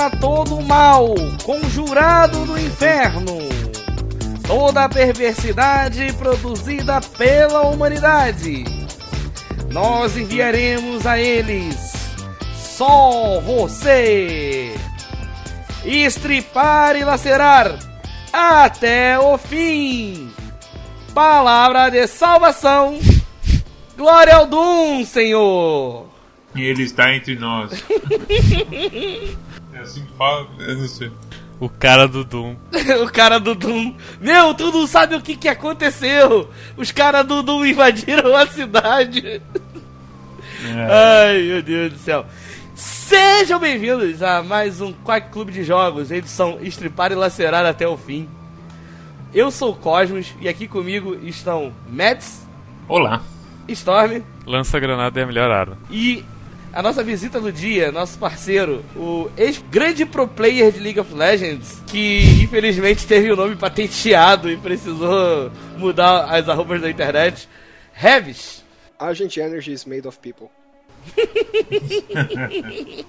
contra todo o mal, conjurado do inferno, toda a perversidade produzida pela humanidade. Nós enviaremos a eles só você. Estripar e lacerar até o fim. Palavra de salvação. Glória ao Doom, Senhor. E ele está entre nós. é assim que fala, eu não sei. O cara do Doom. o cara do Doom. Meu, tu não sabe o que, que aconteceu. Os caras do Doom invadiram a cidade. É. Ai, meu Deus do céu. Sejam bem-vindos a mais um Quack Clube de Jogos, edição Estripar e Lacerar até o fim. Eu sou o Cosmos e aqui comigo estão Mets. Olá. Storm. Lança-granada é a melhor arma. E a nossa visita do dia, nosso parceiro, o ex-grande pro player de League of Legends, que infelizmente teve o nome patenteado e precisou mudar as arrobas da internet, Revis. Agent Energy is made of people.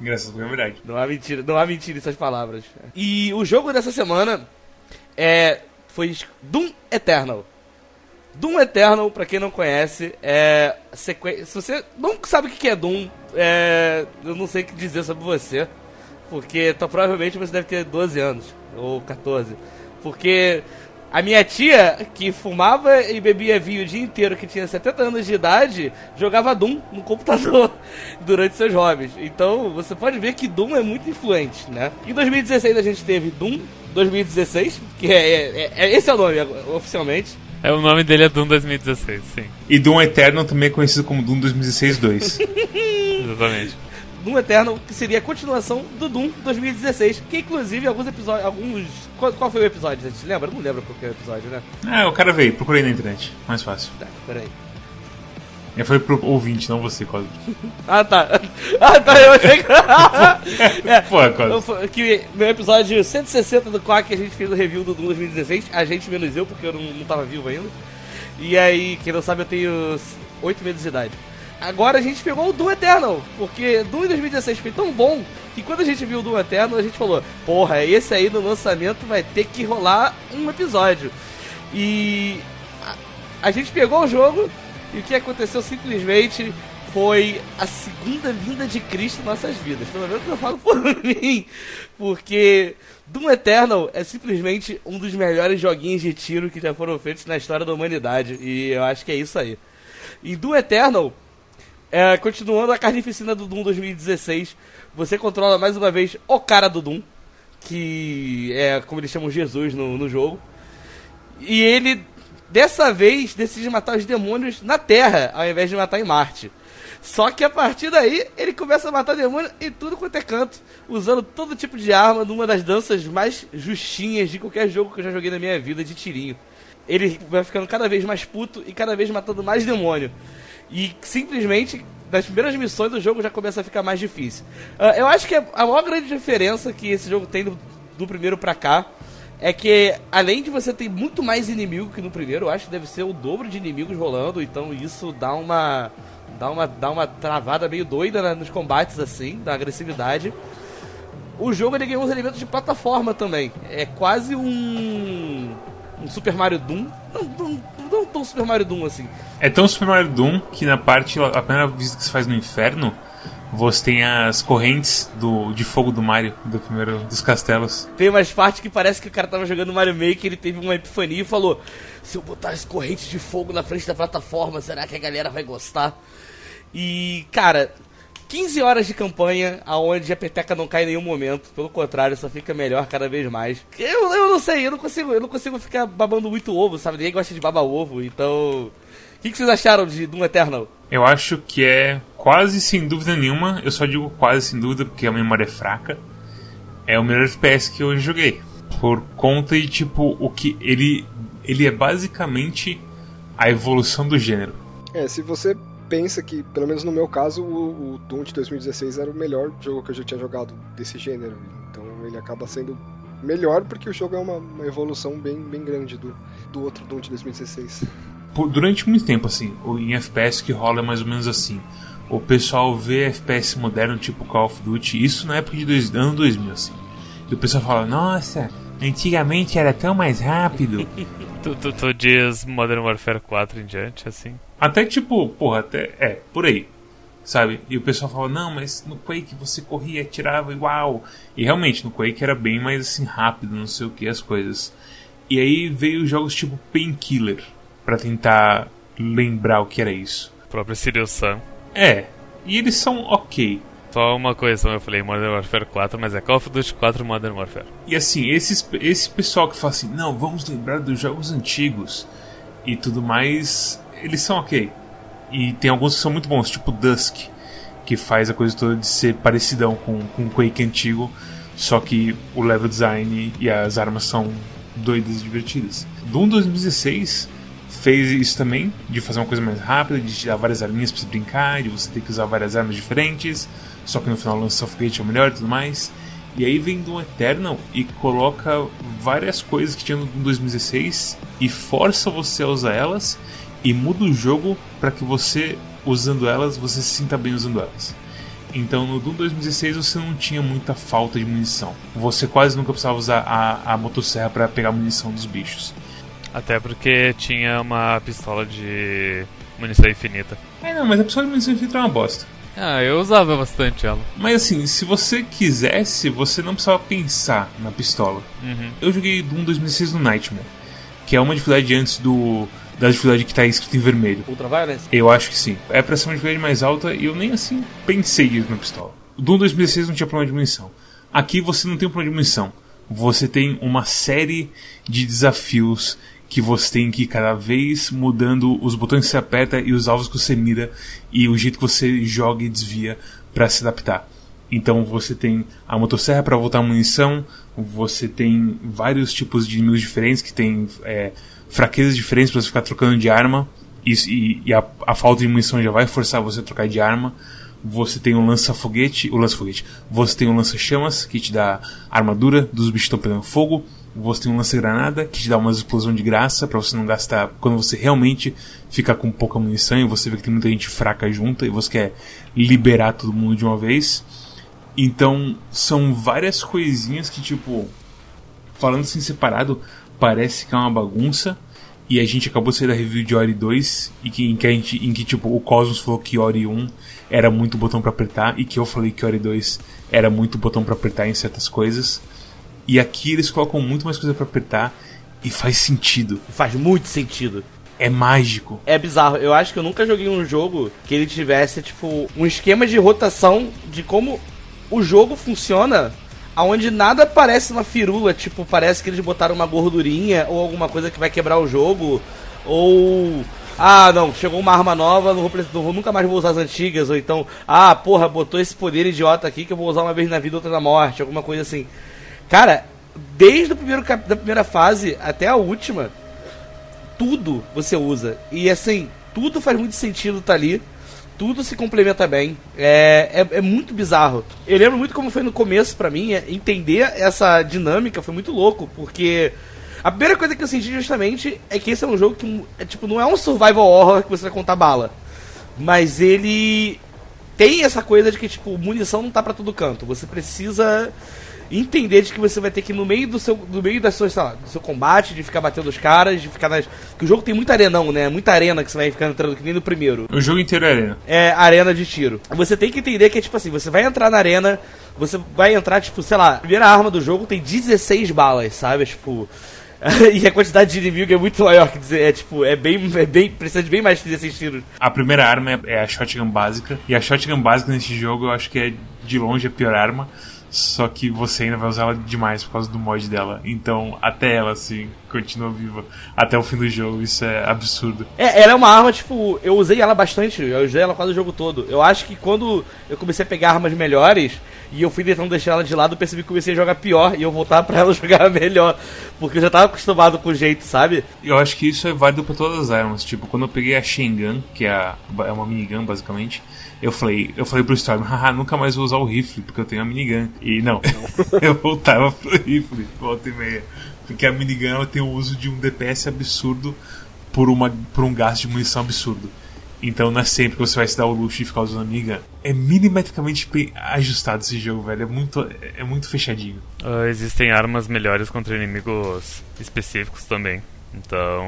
Graças a verdade. Não há mentira, não há mentira essas palavras. E o jogo dessa semana é foi Doom Eternal. Doom Eternal, pra quem não conhece, é sequência. Se você não sabe o que é Doom, é... eu não sei o que dizer sobre você. Porque então, provavelmente você deve ter 12 anos, ou 14. Porque a minha tia, que fumava e bebia vinho o dia inteiro, que tinha 70 anos de idade, jogava Doom no computador durante seus hobbies. Então você pode ver que Doom é muito influente, né? Em 2016 a gente teve Doom 2016, que é, é, é esse é o nome oficialmente. É, o nome dele é Doom 2016, sim. E Doom Eternal também é conhecido como Doom 2016 2. Exatamente. Doom Eternal, que seria a continuação do Doom 2016, que inclusive alguns episódios, alguns... Qual, qual foi o episódio, a gente lembra? Não lembra qual foi o episódio, né? Ah, o cara veio, procurei na internet, mais fácil. Tá, peraí. Eu falei pro ouvinte, não você, Cosmo. ah, tá. Ah, tá, eu achei que... é, Pô, Cosmo. Que meu episódio 160 do Quack, a gente fez o review do Doom 2016, a gente menos eu, porque eu não, não tava vivo ainda. E aí, quem não sabe, eu tenho 8 meses de idade. Agora a gente pegou o Doom Eternal, porque Doom em 2016 foi tão bom que quando a gente viu o Doom Eternal, a gente falou: Porra, esse aí no lançamento vai ter que rolar um episódio. E a, a gente pegou o jogo, e o que aconteceu simplesmente foi a segunda vinda de Cristo em nossas vidas. Pelo menos eu falo por mim. Porque Doom Eternal é simplesmente um dos melhores joguinhos de tiro que já foram feitos na história da humanidade. E eu acho que é isso aí. Em Doom Eternal, é, continuando a carnificina do Doom 2016, você controla mais uma vez o cara do Doom, que é como eles chamam Jesus no, no jogo. E ele dessa vez decide matar os demônios na Terra, ao invés de matar em Marte. Só que a partir daí, ele começa a matar demônios em tudo quanto é canto, usando todo tipo de arma, numa das danças mais justinhas de qualquer jogo que eu já joguei na minha vida de tirinho. Ele vai ficando cada vez mais puto e cada vez matando mais demônio. E simplesmente, nas primeiras missões do jogo já começa a ficar mais difícil. Uh, eu acho que a maior grande diferença que esse jogo tem do, do primeiro pra cá é que além de você ter muito mais inimigo que no primeiro, eu acho que deve ser o dobro de inimigos rolando, então isso dá uma dá uma dá uma travada meio doida né, nos combates assim, da agressividade. O jogo ele ganhou uns elementos de plataforma também. É quase um um Super Mario Doom. Não, não, não tão Super Mario Doom assim. É tão Super Mario Doom que na parte a primeira visita que se faz no inferno, você tem as correntes do, de fogo do Mario, do primeiro dos castelos. Tem umas partes que parece que o cara tava jogando Mario Maker, ele teve uma epifania e falou: Se eu botar as correntes de fogo na frente da plataforma, será que a galera vai gostar? E, cara, 15 horas de campanha, aonde a peteca não cai em nenhum momento. Pelo contrário, só fica melhor cada vez mais. Eu, eu não sei, eu não consigo, eu não consigo ficar babando muito ovo, sabe? Ninguém gosta de babar ovo, então. O que, que vocês acharam de Doom Eternal? Eu acho que é quase sem dúvida nenhuma, eu só digo quase sem dúvida porque a memória é fraca. É o melhor FPS que eu joguei. Por conta de tipo, o que ele. Ele é basicamente a evolução do gênero. É, se você pensa que, pelo menos no meu caso, o, o Doom de 2016 era o melhor jogo que eu já tinha jogado desse gênero. Então ele acaba sendo melhor porque o jogo é uma, uma evolução bem, bem grande do, do outro Doom de 2016 durante muito tempo, assim, em FPS que rola mais ou menos assim. o pessoal vê FPS moderno tipo Call of Duty, isso na época de dois, ano 2000, assim. E o pessoal fala, nossa, antigamente era tão mais rápido. tu, tu, tu diz Modern Warfare 4 em diante, assim? Até tipo, porra, até. É, por aí. Sabe? E o pessoal fala, não, mas no Quake você corria, atirava igual. E realmente, no Quake era bem mais assim rápido, não sei o que, as coisas. E aí veio jogos tipo Painkiller para tentar lembrar o que era isso. O próprio Sirius Sam. É, e eles são ok. Só uma coisa, eu falei, Modern Warfare 4, mas é Call of Duty 4 Modern Warfare. E assim, esses, esse pessoal que fala assim, não, vamos lembrar dos jogos antigos e tudo mais, eles são ok. E tem alguns que são muito bons, tipo Dusk, que faz a coisa toda de ser parecidão com, com o Quake antigo, só que o level design e as armas são doidas e divertidas. Doom 2016 fez isso também, de fazer uma coisa mais rápida, de tirar várias arminhas pra você brincar, de você ter que usar várias armas diferentes, só que no final lança o foguete é o melhor e tudo mais. E aí vem Doom Eternal e coloca várias coisas que tinha no Doom 2016 e força você a usar elas e muda o jogo para que você, usando elas, você se sinta bem usando elas. Então no Doom 2016 você não tinha muita falta de munição. Você quase nunca precisava usar a, a motosserra para pegar munição dos bichos. Até porque tinha uma pistola de munição infinita. É, não, mas a pistola de munição infinita é uma bosta. Ah, eu usava bastante ela. Mas assim, se você quisesse, você não precisava pensar na pistola. Uhum. Eu joguei Doom 2006 no Nightmare, que é uma dificuldade antes do da dificuldade que está escrito em vermelho. Ultraviolence? Eu acho que sim. É pra ser uma dificuldade mais alta e eu nem assim pensei nisso na pistola. O Doom 2006 não tinha problema de munição. Aqui você não tem um problema de munição. Você tem uma série de desafios que você tem que ir cada vez mudando os botões que você aperta e os alvos que você mira e o jeito que você joga e desvia para se adaptar. Então você tem a motosserra para voltar munição, você tem vários tipos de inimigos diferentes que tem é, fraquezas diferentes para você ficar trocando de arma. E, e, e a, a, falta de munição já vai forçar você a trocar de arma. Você tem o lança-foguete, o lança-foguete. Você tem o lança-chamas, que te dá armadura dos bichos que estão pegando fogo. Você tem um lança-granada, que te dá uma explosão de graça, para você não gastar quando você realmente fica com pouca munição e você vê que tem muita gente fraca junta e você quer liberar todo mundo de uma vez. Então, são várias coisinhas que, tipo, falando assim separado, parece que é uma bagunça. E a gente acabou de sair da review de Ori 2, e que, em, que a gente, em que tipo, o Cosmos falou que Ori 1 era muito botão para apertar, e que eu falei que Ori 2 era muito botão para apertar em certas coisas. E aqui eles colocam muito mais coisa para apertar, e faz sentido. Faz muito sentido. É mágico. É bizarro. Eu acho que eu nunca joguei um jogo que ele tivesse, tipo, um esquema de rotação de como o jogo funciona aonde nada parece uma firula, tipo, parece que eles botaram uma gordurinha ou alguma coisa que vai quebrar o jogo, ou ah, não, chegou uma arma nova, não vou, não vou, nunca mais vou usar as antigas, ou então, ah, porra, botou esse poder idiota aqui que eu vou usar uma vez na vida, outra na morte, alguma coisa assim. Cara, desde o primeiro da primeira fase até a última, tudo você usa. E assim, tudo faz muito sentido tá ali tudo se complementa bem. É, é, é, muito bizarro. Eu lembro muito como foi no começo para mim, é, entender essa dinâmica foi muito louco, porque a primeira coisa que eu senti justamente é que esse é um jogo que é, tipo, não é um survival horror que você vai contar bala. Mas ele tem essa coisa de que, tipo, munição não tá para todo canto. Você precisa entender de que você vai ter que ir no meio do seu, no meio das suas, lá, do seu combate, de ficar batendo os caras, de ficar nas. Que o jogo tem muita arenão, né? Muita arena que você vai ficar entrando, que nem no primeiro. O jogo inteiro é arena. É arena de tiro. Você tem que entender que é tipo assim, você vai entrar na arena, você vai entrar, tipo, sei lá, a primeira arma do jogo tem 16 balas, sabe? Tipo. e a quantidade de inimigo é muito maior, quer dizer, é tipo, é bem, é bem, precisa de bem mais de 16 tiros. A primeira arma é, é a shotgun básica, e a shotgun básica nesse jogo eu acho que é de longe a pior arma. Só que você ainda vai usar ela demais por causa do mod dela. Então, até ela, assim, continua viva até o fim do jogo. Isso é absurdo. É, ela é uma arma, tipo, eu usei ela bastante. Eu usei ela quase o jogo todo. Eu acho que quando eu comecei a pegar armas melhores e eu fui tentando deixar ela de lado, percebi que comecei a jogar pior e eu voltar para ela jogar melhor. Porque eu já tava acostumado com o jeito, sabe? Eu acho que isso é válido para todas as armas. Tipo, quando eu peguei a Shengun, que é, a, é uma minigun basicamente eu falei, eu falei pro Storm, haha, nunca mais vou usar o rifle, porque eu tenho a minigun. E não, eu voltava pro rifle, volta e meia. Porque a minigun tem o uso de um DPS absurdo por, uma, por um gasto de munição absurdo. Então não é sempre que você vai se dar o luxo de ficar usando amiga. É milimetricamente bem ajustado esse jogo, velho. É muito, é muito fechadinho. Uh, existem armas melhores contra inimigos específicos também. Então.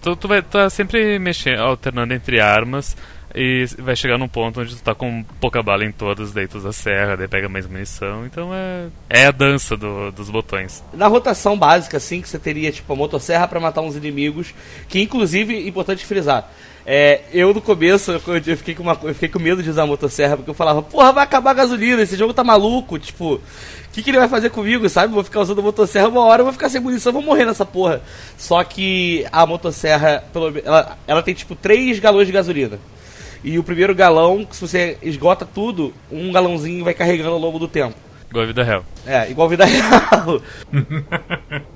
Tu, tu vai estar tá sempre mexendo, alternando entre armas. E vai chegar num ponto onde tu tá com pouca bala em todas, daí tu usa serra, daí pega mais munição. Então é, é a dança do, dos botões. Na rotação básica, assim, que você teria tipo a motosserra para matar uns inimigos, que inclusive, importante frisar, é, eu no começo eu fiquei, com uma, eu fiquei com medo de usar a motosserra, porque eu falava, porra, vai acabar a gasolina, esse jogo tá maluco, tipo, o que, que ele vai fazer comigo, sabe? Vou ficar usando a motosserra uma hora, eu vou ficar sem munição, vou morrer nessa porra. Só que a motosserra, pelo, ela, ela tem tipo 3 galões de gasolina. E o primeiro galão, se você esgota tudo, um galãozinho vai carregando ao longo do tempo. Igual a vida real. É, igual a vida real.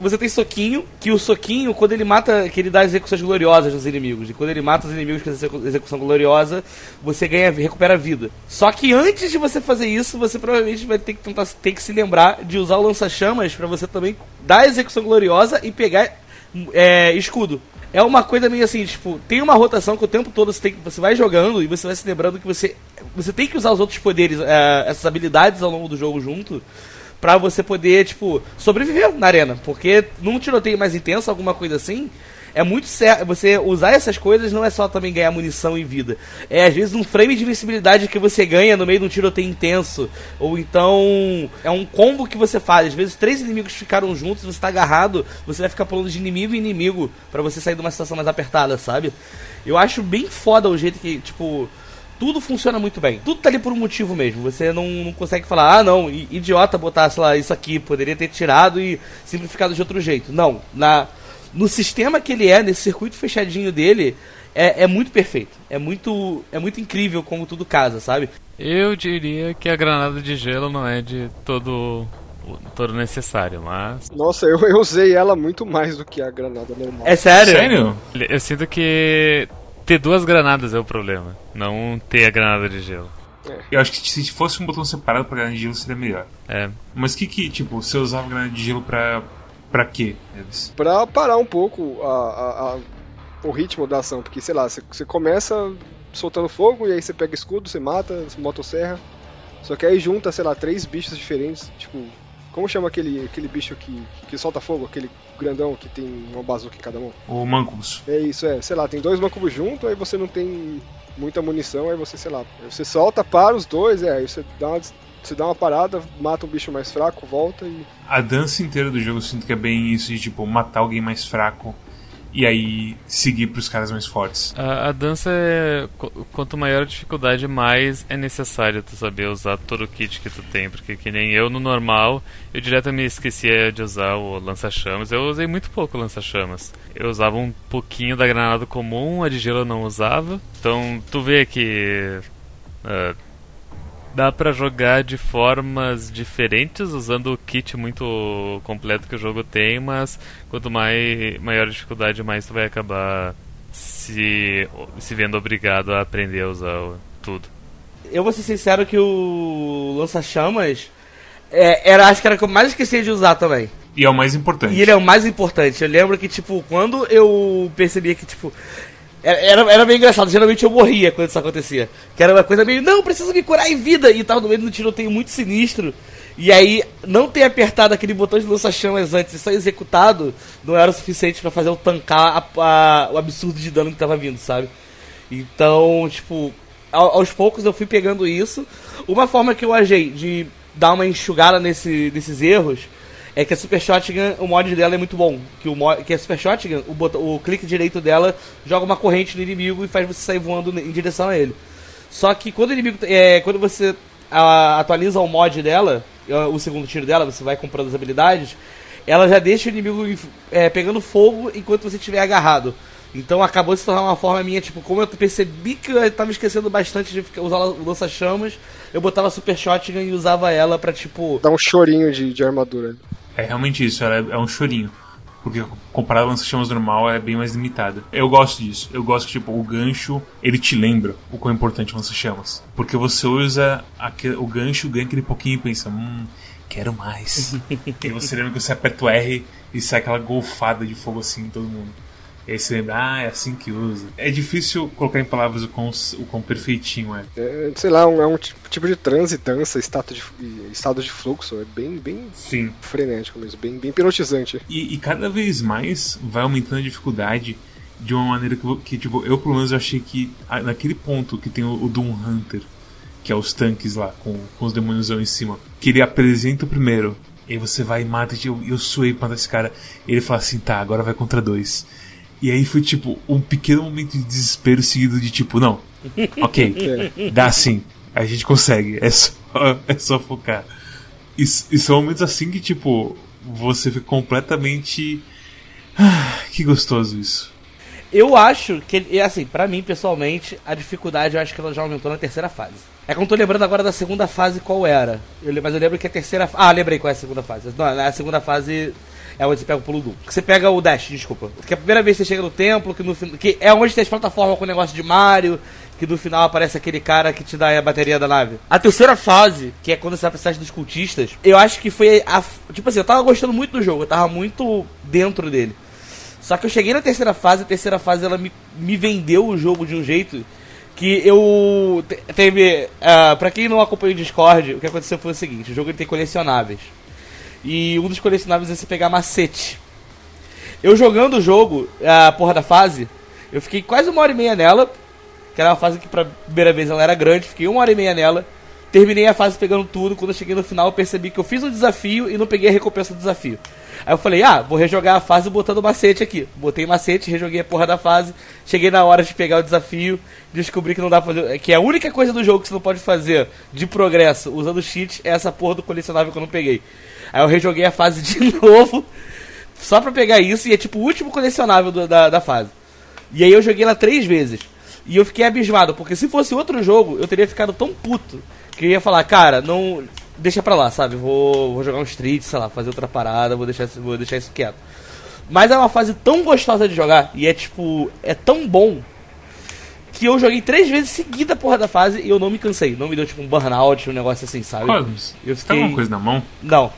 você tem soquinho, que o soquinho, quando ele mata, que ele dá execuções gloriosas nos inimigos. E quando ele mata os inimigos com execução gloriosa, você ganha, recupera vida. Só que antes de você fazer isso, você provavelmente vai ter que tentar ter que se lembrar de usar o lança-chamas para você também dar a execução gloriosa e pegar é, escudo é uma coisa meio assim, tipo, tem uma rotação que o tempo todo você, tem, você vai jogando e você vai se lembrando que você, você tem que usar os outros poderes, é, essas habilidades ao longo do jogo junto, pra você poder, tipo, sobreviver na arena. Porque num tiroteio mais intenso, alguma coisa assim, é muito certo. Você usar essas coisas não é só também ganhar munição e vida. É às vezes um frame de invencibilidade que você ganha no meio de um tiroteio intenso. Ou então é um combo que você faz. Às vezes três inimigos ficaram juntos, você tá agarrado, você vai ficar pulando de inimigo em inimigo para você sair de uma situação mais apertada, sabe? Eu acho bem foda o jeito que, tipo, tudo funciona muito bem. Tudo tá ali por um motivo mesmo. Você não, não consegue falar, ah, não, idiota botar, sei lá, isso aqui, poderia ter tirado e simplificado de outro jeito. Não, na no sistema que ele é, nesse circuito fechadinho dele, é, é muito perfeito. É muito, é muito incrível como tudo casa, sabe? Eu diria que a granada de gelo não é de todo todo necessário, mas. Nossa, eu, eu usei ela muito mais do que a granada normal. É sério? Sério? Eu sinto que ter duas granadas é o problema, não ter a granada de gelo. É. Eu acho que se fosse um botão separado pra granada de gelo seria melhor. É. Mas que que, tipo, você usava granada de gelo pra Pra quê, Eves? Pra parar um pouco a, a, a, o ritmo da ação, porque, sei lá, você, começa soltando fogo e aí você pega escudo, você mata, motosserra. Só que aí junta, sei lá, três bichos diferentes, tipo. Como chama aquele, aquele bicho que, que solta fogo, aquele grandão que tem uma bazuca em cada mão? O Mancubus. É isso, é. Sei lá, tem dois Mancubus junto, aí você não tem muita munição, aí você, sei lá, você solta, para os dois, é, aí você dá uma você dá uma parada, mata um bicho mais fraco, volta e. A dança inteira do jogo eu sinto que é bem isso de tipo matar alguém mais fraco e aí seguir para os caras mais fortes. A, a, dança é. Quanto maior a dificuldade, mais é necessário tu saber usar todo o kit que tu tem. Porque que nem eu no normal, eu direto me esquecia de usar o lança-chamas. Eu usei muito pouco o lança-chamas. Eu usava um pouquinho da granada comum, a de gelo eu não usava. Então tu vê que. Uh, dá para jogar de formas diferentes usando o kit muito completo que o jogo tem, mas quanto mais maior a dificuldade, mais tu vai acabar se, se vendo obrigado a aprender a usar tudo. Eu vou ser sincero que o lança-chamas é, era, acho que era o que eu mais esqueci de usar também. E é o mais importante. E ele é o mais importante. Eu lembro que, tipo, quando eu percebia que, tipo, era, era meio engraçado, geralmente eu morria quando isso acontecia. Que era uma coisa meio, não, preciso me curar em vida e tal, no meio do tiroteio muito sinistro. E aí, não ter apertado aquele botão de lança-chamas antes e só executado não era o suficiente para fazer eu tancar a, a, o absurdo de dano que tava vindo, sabe? Então, tipo, aos poucos eu fui pegando isso. Uma forma que eu agei de dar uma enxugada nesse, nesses erros é que a Super Shotgun, o mod dela é muito bom. Que, o mod, que a Super Shotgun, o, botão, o clique direito dela joga uma corrente no inimigo e faz você sair voando em direção a ele. Só que quando o inimigo. É, quando você a, atualiza o mod dela, o segundo tiro dela, você vai comprando as habilidades, ela já deixa o inimigo é, pegando fogo enquanto você estiver agarrado. Então acabou se tornar uma forma minha, tipo, como eu percebi que eu tava esquecendo bastante de usar o lança-chamas, eu botava a Super Shotgun e usava ela pra, tipo. Dar um chorinho de, de armadura. É realmente isso, ela é, é um chorinho. Porque comparado ao lança-chamas normal, é bem mais limitada. Eu gosto disso. Eu gosto que, tipo, o gancho, ele te lembra o quão importante é o lança-chamas. Porque você usa aquele, o gancho, ganha aquele pouquinho e pensa, hum, quero mais. e você lembra que você aperta o R e sai aquela golfada de fogo assim em todo mundo. E aí você lembra, ah, é assim que usa. É difícil colocar em palavras o quão, o quão perfeitinho é. é sei lá, um, é um tipo de transe, dança, estado de, estado de fluxo. É bem, bem Sim. frenético mesmo, bem, bem hipnotizante. E, e cada vez mais vai aumentando a dificuldade de uma maneira que, que, tipo, eu pelo menos achei que naquele ponto que tem o, o Doom Hunter, que é os tanques lá, com, com os demônios em cima, que ele apresenta o primeiro, e aí você vai e mata, eu, eu suei pra matar esse cara, e ele fala assim, tá, agora vai contra dois. E aí foi tipo um pequeno momento de desespero seguido de tipo, não, ok, dá sim, a gente consegue, é só, é só focar. E, e são momentos assim que, tipo, você fica completamente. Ah, que gostoso isso. Eu acho que, assim, para mim pessoalmente, a dificuldade eu acho que ela já aumentou na terceira fase. É que eu não tô lembrando agora da segunda fase qual era. Eu, mas eu lembro que a terceira. Ah, lembrei qual é a segunda fase. Não, a segunda fase é onde você pega o pulo duplo. Você pega o dash, desculpa. Que é a primeira vez que você chega no templo, que no que é onde tem as plataformas com o negócio de Mario, que no final aparece aquele cara que te dá a bateria da nave. A terceira fase, que é quando você vai precisar dos cultistas, eu acho que foi a. Tipo assim, eu tava gostando muito do jogo, eu tava muito dentro dele. Só que eu cheguei na terceira fase, a terceira fase ela me, me vendeu o jogo de um jeito que eu. Teve. Uh, pra quem não acompanha o Discord, o que aconteceu foi o seguinte: o jogo tem colecionáveis. E um dos colecionáveis é você pegar macete. Eu jogando o jogo, a porra da fase, eu fiquei quase uma hora e meia nela. Que era uma fase que pra primeira vez ela era grande, fiquei uma hora e meia nela. Terminei a fase pegando tudo. Quando eu cheguei no final, eu percebi que eu fiz um desafio e não peguei a recompensa do desafio. Aí eu falei, ah, vou rejogar a fase botando macete aqui. Botei macete, rejoguei a porra da fase. Cheguei na hora de pegar o desafio, descobri que não dá pra fazer. Que a única coisa do jogo que você não pode fazer de progresso usando cheat é essa porra do colecionável que eu não peguei. Aí eu rejoguei a fase de novo, só pra pegar isso, e é tipo o último colecionável do, da, da fase. E aí eu joguei ela três vezes. E eu fiquei abismado, porque se fosse outro jogo, eu teria ficado tão puto que eu ia falar, cara, não deixa pra lá, sabe? Vou, vou jogar um street, sei lá, fazer outra parada, vou deixar, vou deixar isso quieto. Mas é uma fase tão gostosa de jogar e é tipo, é tão bom que eu joguei três vezes seguida a porra da fase e eu não me cansei. Não me deu tipo um burnout, um negócio assim, sabe? Cosmos, eu fiquei... você tá alguma coisa na mão? Não.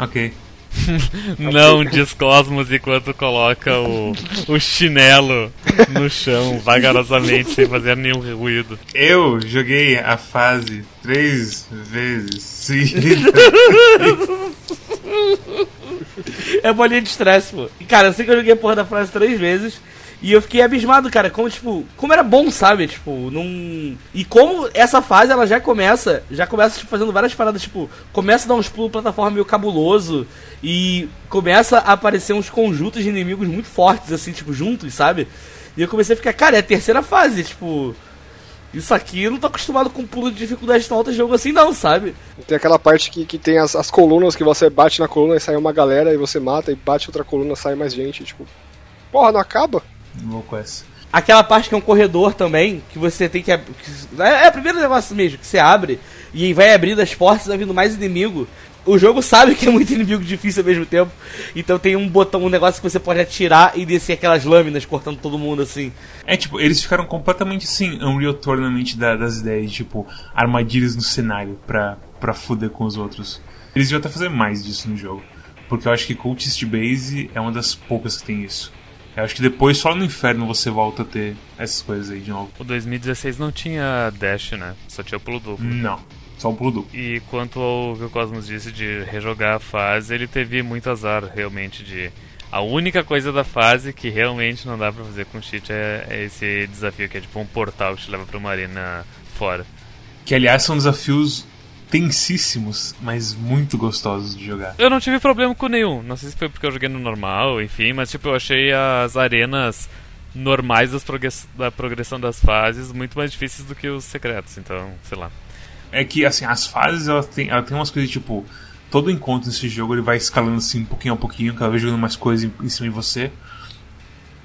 Ok. Não diz Cosmos enquanto coloca o, o chinelo no chão vagarosamente sem fazer nenhum ruído. Eu joguei a fase três vezes. Sim. é bolinha de estresse, pô. Cara, eu sei que eu joguei a porra da fase três vezes. E eu fiquei abismado, cara, como, tipo, como era bom, sabe? Tipo, não. E como essa fase ela já começa, já começa tipo, fazendo várias paradas, tipo, começa a dar uns pulos plataforma meio cabuloso e começa a aparecer uns conjuntos de inimigos muito fortes, assim, tipo, juntos, sabe? E eu comecei a ficar, cara, é a terceira fase, tipo. Isso aqui eu não tô acostumado com pulo de dificuldade tão alta jogo assim, não, sabe? Tem aquela parte que, que tem as, as colunas que você bate na coluna e sai uma galera e você mata e bate outra coluna sai mais gente, tipo. Porra, não acaba? Louco essa. Aquela parte que é um corredor também, que você tem que. que é, é o primeiro negócio mesmo, que você abre e vai abrindo as portas, vai vindo mais inimigo. O jogo sabe que é muito inimigo difícil ao mesmo tempo. Então tem um botão, um negócio que você pode atirar e descer aquelas lâminas cortando todo mundo assim. É tipo, eles ficaram completamente assim, Unreal Tournament da, das ideias, tipo, armadilhas no cenário pra, pra fuder com os outros. Eles deviam até fazer mais disso no jogo. Porque eu acho que Cultist Base é uma das poucas que tem isso. Eu acho que depois só no inferno você volta a ter essas coisas aí de novo. O 2016 não tinha dash, né? Só tinha o pulo duplo. Não. Só o pulo duplo. E quanto ao que o Cosmos disse de rejogar a fase, ele teve muito azar realmente de. A única coisa da fase que realmente não dá pra fazer com cheat é, é esse desafio que é tipo um portal que te leva pra uma arena fora. Que aliás são desafios tensíssimos, mas muito gostosos de jogar. Eu não tive problema com nenhum. Não sei se foi porque eu joguei no normal, enfim, mas tipo, eu achei as arenas normais da progressão das fases muito mais difíceis do que os secretos, então, sei lá. É que, assim, as fases, ela tem, ela tem umas coisas tipo. Todo encontro nesse jogo ele vai escalando assim, um pouquinho a pouquinho, cada vez jogando mais coisas em, em cima de você.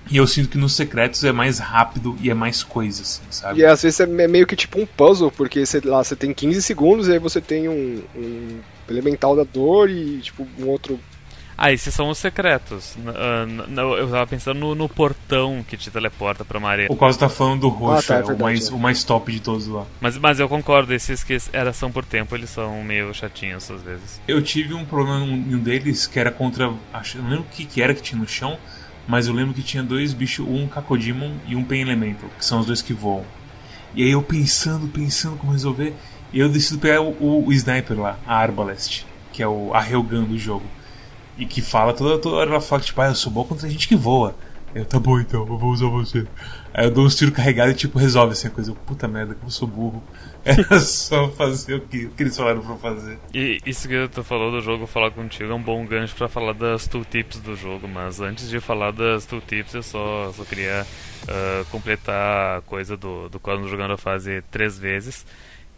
E eu sinto que nos secretos é mais rápido e é mais coisa, assim, sabe? E às vezes é meio que tipo um puzzle, porque você, lá você tem 15 segundos e aí você tem um, um elemental da dor e tipo um outro Ah, esses são os secretos. Uh, eu tava pensando no, no, portão que te teleporta pra uma O Cosmo tá falando do roxo, ah, tá, é, é o, mais, é. o mais top de todos lá. Mas, mas eu concordo, esses que era, são por tempo, eles são meio chatinhos às vezes. Eu tive um problema em um deles que era contra. Acho, não lembro o que, que era que tinha no chão, mas eu lembro que tinha dois bichos, um Cacodemon e um Pen Elemental, que são os dois que voam. E aí eu pensando, pensando como resolver, eu decido pegar o, o, o Sniper lá, a Arbalest, que é o a do jogo. E que fala toda, toda hora, ela fala tipo, ah, eu sou bom contra gente que voa. Eu, tá bom então, eu vou usar você. Aí eu dou uns tiros carregados e tipo, resolve assim a coisa. Puta merda, como eu sou burro. Era só fazer o que, o que eles falaram pra fazer. E isso que tu falou do jogo, falar contigo é um bom gancho pra falar das tooltips do jogo. Mas antes de falar das tooltips, eu só, só queria uh, completar a coisa do, do Cosmo jogando a fase três vezes.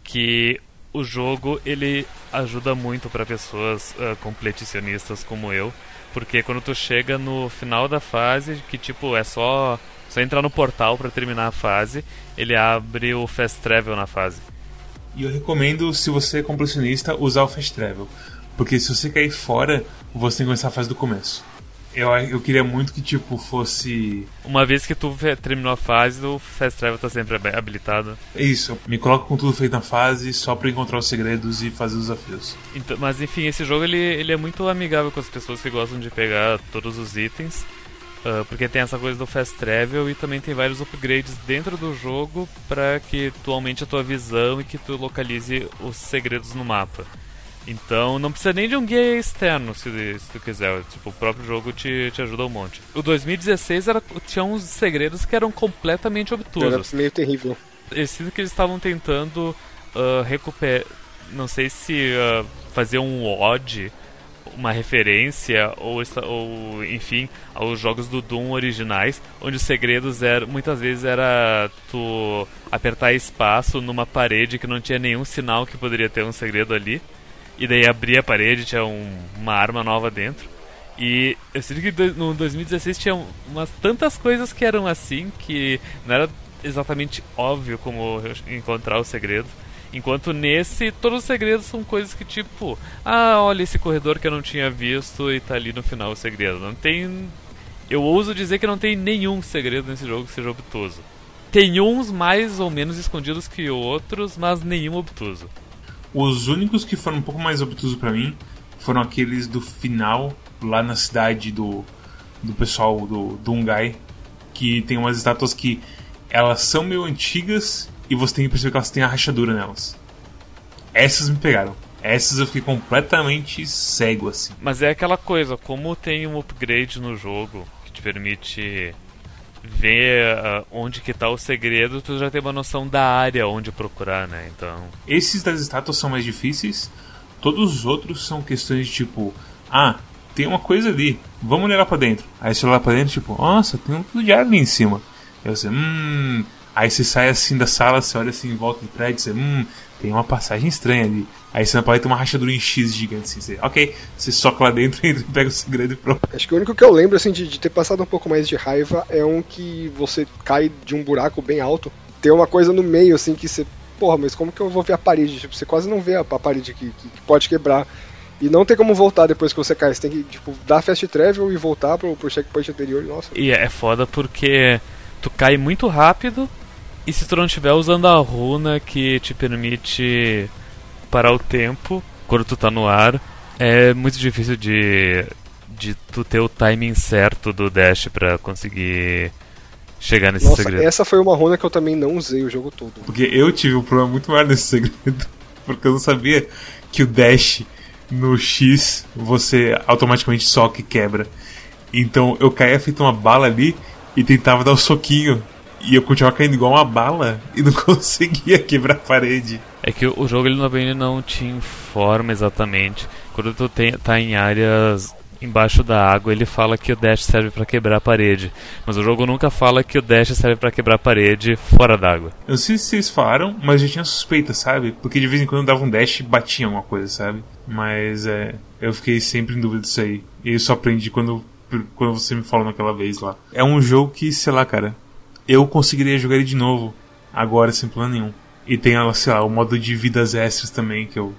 Que o jogo ele ajuda muito para pessoas uh, como eu, porque quando tu chega no final da fase, que tipo é só só entrar no portal para terminar a fase, ele abre o fast travel na fase. E eu recomendo, se você é completionista, usar o fast travel, porque se você cair fora, você tem que começar a fase do começo. Eu, eu queria muito que, tipo, fosse. Uma vez que tu terminou a fase, o Fast Travel tá sempre habilitado. É isso, me coloco com tudo feito na fase só pra encontrar os segredos e fazer os desafios. Então, mas enfim, esse jogo ele, ele é muito amigável com as pessoas que gostam de pegar todos os itens. Uh, porque tem essa coisa do fast travel e também tem vários upgrades dentro do jogo para que tu aumente a tua visão e que tu localize os segredos no mapa. Então não precisa nem de um guia externo se, se tu quiser. Tipo, o próprio jogo te, te ajuda um monte. O 2016 era, tinha uns segredos que eram completamente obtusos. Era meio terrível. Eu sinto que eles estavam tentando uh, recuperar. Não sei se uh, fazer um odd, uma referência, ou, ou enfim, aos jogos do Doom originais, onde os segredos eram. Muitas vezes era tu apertar espaço numa parede que não tinha nenhum sinal que poderia ter um segredo ali e daí abria a parede, tinha um, uma arma nova dentro. E eu sinto que no 2016 tinha umas tantas coisas que eram assim que não era exatamente óbvio como encontrar o segredo. Enquanto nesse, todos os segredos são coisas que tipo, ah, olha esse corredor que eu não tinha visto e tá ali no final o segredo. Não tem. Eu ouso dizer que não tem nenhum segredo nesse jogo que seja obtuso. Tem uns mais ou menos escondidos que outros, mas nenhum obtuso. Os únicos que foram um pouco mais obtusos para mim foram aqueles do final, lá na cidade do, do pessoal do Dungai, que tem umas estátuas que elas são meio antigas e você tem que perceber que elas têm a rachadura nelas. Essas me pegaram. Essas eu fiquei completamente cego assim. Mas é aquela coisa, como tem um upgrade no jogo que te permite ver uh, onde que tá o segredo, tu já tem uma noção da área onde procurar, né? Então. Esses das estátuas são mais difíceis. Todos os outros são questões de tipo, ah, tem uma coisa ali, vamos olhar lá pra dentro. Aí você olha lá pra dentro, tipo, nossa, tem um tudo de ar ali em cima. Aí você, hum. Aí você sai assim da sala, você olha assim em volta do prédio, você, hum, tem uma passagem estranha ali. Aí você na parede tem uma rachadura em X gigante, assim. Você, ok, você soca lá dentro e pega o segredo e pronto. Acho que o único que eu lembro, assim, de, de, ter passado um pouco mais de raiva é um que você cai de um buraco bem alto. Tem uma coisa no meio, assim, que você. Porra, mas como que eu vou ver a parede? Tipo, você quase não vê a, a parede que, que, que, pode quebrar. E não tem como voltar depois que você cai. Você tem que, tipo, dar fast travel e voltar pro, pro checkpoint anterior. Nossa. E é foda porque tu cai muito rápido. E se tu não estiver usando a runa que te permite parar o tempo quando tu tá no ar, é muito difícil de, de tu ter o timing certo do dash para conseguir chegar nesse Nossa, segredo. Essa foi uma runa que eu também não usei o jogo todo. Porque eu tive um problema muito maior nesse segredo. Porque eu não sabia que o dash no X você automaticamente soca e quebra. Então eu caía feito uma bala ali e tentava dar o um soquinho e eu continuava caindo igual uma bala e não conseguia quebrar a parede. É que o jogo ele não, ele não te informa exatamente. Quando tu tem, tá em áreas embaixo da água, ele fala que o dash serve para quebrar a parede. Mas o jogo nunca fala que o dash serve para quebrar a parede fora d'água. Eu não sei se vocês falaram, mas eu tinha suspeita, sabe? Porque de vez em quando dava um dash e batia alguma coisa, sabe? Mas é, eu fiquei sempre em dúvida disso aí. E eu só aprendi quando, quando você me falou naquela vez lá. É um jogo que, sei lá, cara, eu conseguiria jogar ele de novo agora sem plano nenhum. E tem, sei lá, o modo de vidas extras também que eu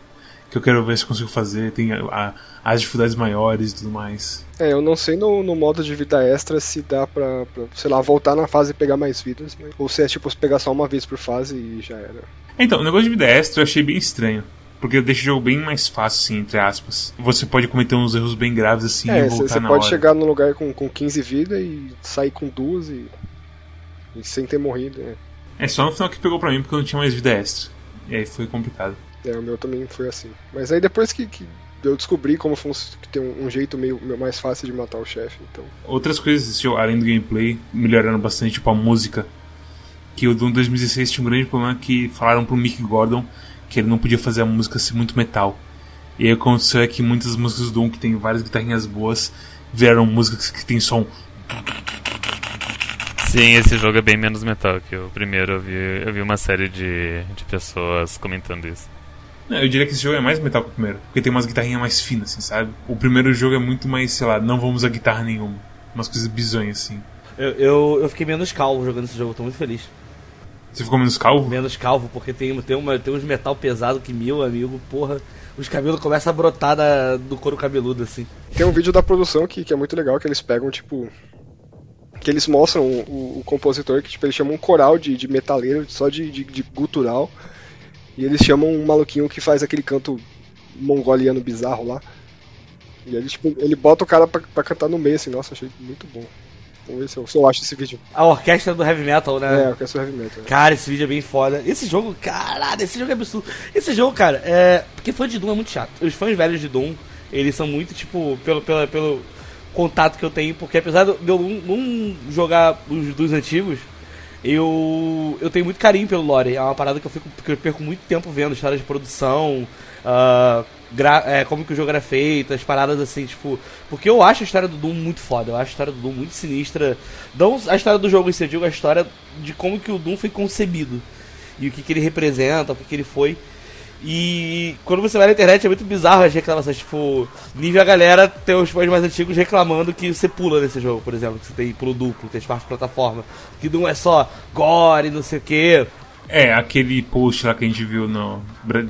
que eu quero ver se consigo fazer, tem a, a, as dificuldades maiores e tudo mais. É, eu não sei no, no modo de vida extra se dá pra, pra, sei lá, voltar na fase e pegar mais vidas, mas, ou se é tipo pegar só uma vez por fase e já era. Então, o negócio de vida extra eu achei bem estranho. Porque deixa o jogo bem mais fácil, assim, entre aspas. Você pode cometer uns erros bem graves, assim, é, e voltar você na pode hora. chegar num lugar com, com 15 vidas e sair com duas e, e sem ter morrido. É. É só no final que pegou pra mim, porque eu não tinha mais vida extra. E aí foi complicado. é, o meu também foi assim. Mas aí depois que, que eu descobri como funciona, que tem um, um jeito meio, mais fácil de matar o chefe, então. Outras coisas jogo, além do gameplay, melhoraram bastante, tipo a música. Que o Doom 2016 tinha um grande problema que falaram pro Mick Gordon que ele não podia fazer a música ser muito metal. E aí aconteceu é que muitas músicas do Doom, que tem várias guitarrinhas boas, viraram músicas que tem som. Sim, esse jogo é bem menos metal que o primeiro. Eu vi, eu vi uma série de, de pessoas comentando isso. Não, eu diria que esse jogo é mais metal que o primeiro, porque tem umas guitarrinhas mais finas, assim, sabe? O primeiro jogo é muito mais, sei lá, não vamos usar guitarra nenhuma. Umas coisas bizonhas, assim. Eu, eu, eu fiquei menos calvo jogando esse jogo, tô muito feliz. Você ficou menos calvo? Menos calvo, porque tem, tem, uma, tem uns metal pesado que, meu amigo, porra, os cabelos começam a brotar da, do couro cabeludo, assim. Tem um vídeo da produção que, que é muito legal, que eles pegam, tipo. Que eles mostram o, o, compositor, que tipo, eles chamam um coral de, de metaleiro, só de, de, de gutural. E eles chamam um maluquinho que faz aquele canto mongoliano bizarro lá. E ele, tipo, ele bota o cara pra, pra cantar no meio, assim, nossa, achei muito bom. Vamos ver se eu, se eu acho esse vídeo. A orquestra do heavy metal, né? É, eu quero heavy metal. é. Cara, esse vídeo é bem foda. Esse jogo, caralho, esse jogo é absurdo. Esse jogo, cara, é. Porque fã de Doom é muito chato. Os fãs velhos de Doom, eles são muito, tipo, pelo, pelo, pelo contato que eu tenho, porque apesar de eu não, jogar os dos antigos, eu. eu tenho muito carinho pelo lore. É uma parada que eu, fico, que eu perco muito tempo vendo, história de produção, ah, gra- é, como que o jogo era feito, as paradas assim, tipo. Porque eu acho a história do Doom muito foda, eu acho a história do Doom muito sinistra. Não a história do jogo em si, eu digo a história de como que o Doom foi concebido. E o que, que ele representa, o que, que ele foi. E quando você vai na internet é muito bizarro as reclamações, tipo, nível a galera tem os fãs mais antigos reclamando que você pula nesse jogo, por exemplo, que você tem pulo duplo, tem espaço de plataforma, que não é só gore, não sei o que. É, aquele post lá que a gente viu no,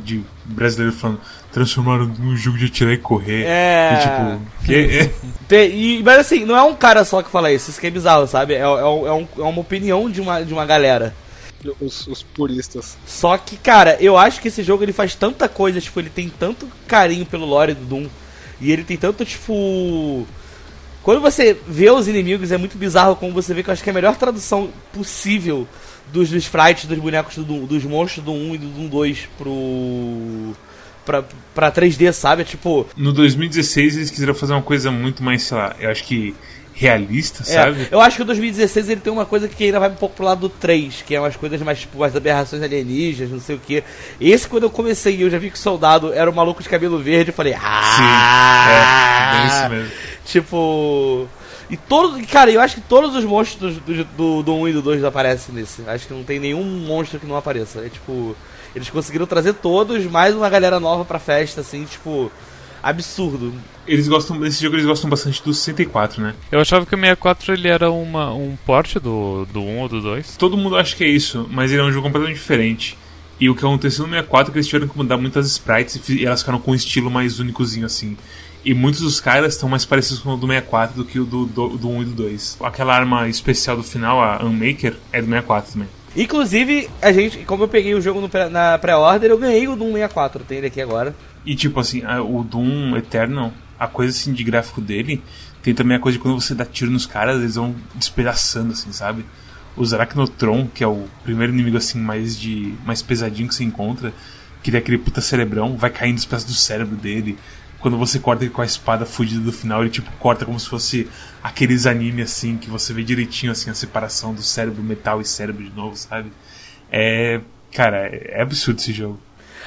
de brasileiro falando transformaram num jogo de atirar e correr. É. E, tipo, que, Tem- e, mas assim, não é um cara só que fala isso, isso que é bizarro, sabe? É, é, é um- é uma opinião de uma, de uma galera. Os, os puristas. Só que, cara, eu acho que esse jogo ele faz tanta coisa, tipo, ele tem tanto carinho pelo lore do Doom. E ele tem tanto, tipo. Quando você vê os inimigos, é muito bizarro como você vê que eu acho que é a melhor tradução possível dos, dos sprites, dos bonecos do Doom, dos monstros do 1 e do Doom 2 pro. Pra, pra 3D, sabe? É tipo. no 2016 eles quiseram fazer uma coisa muito mais, sei lá, eu acho que realista, É, sabe? eu acho que o 2016 ele tem uma coisa que ainda vai um pouco pro lado do 3, que é umas coisas mais, tipo, as aberrações alienígenas, não sei o que. Esse, quando eu comecei eu já vi que o soldado era um maluco de cabelo verde, eu falei, ah! Sim, é, bem isso mesmo. Tipo. E todos. Cara, eu acho que todos os monstros do, do, do, do 1 e do 2 aparecem nesse. Acho que não tem nenhum monstro que não apareça. É tipo. Eles conseguiram trazer todos, mais uma galera nova pra festa, assim, tipo. Absurdo. Eles gostam, desse jogo eles gostam bastante do 64, né? Eu achava que o 64 ele era uma, um porte do, do 1 ou do 2. Todo mundo acha que é isso, mas ele é um jogo completamente diferente. E o que aconteceu no 64 é que eles tiveram que mudar muitas sprites e e elas ficaram com um estilo mais únicozinho assim. E muitos dos caras estão mais parecidos com o do 64 do que o do, do, do 1 e do 2. Aquela arma especial do final, a Unmaker, é do 64 também. Inclusive, a gente, como eu peguei o jogo no na pré-order, eu ganhei o Doom 64, tem ele aqui agora. E tipo assim, a- o Doom Eternal, a coisa assim de gráfico dele, tem também a coisa de quando você dá tiro nos caras, eles vão despedaçando assim, sabe? O Arachnotron, que é o primeiro inimigo assim mais de mais pesadinho que você encontra, que tem aquele puta cerebrão, vai caindo os pedaços do cérebro dele. Quando você corta ele com a espada fudida do final, ele tipo corta como se fosse aqueles anime assim, que você vê direitinho assim a separação do cérebro metal e cérebro de novo, sabe? É, cara, é absurdo esse jogo.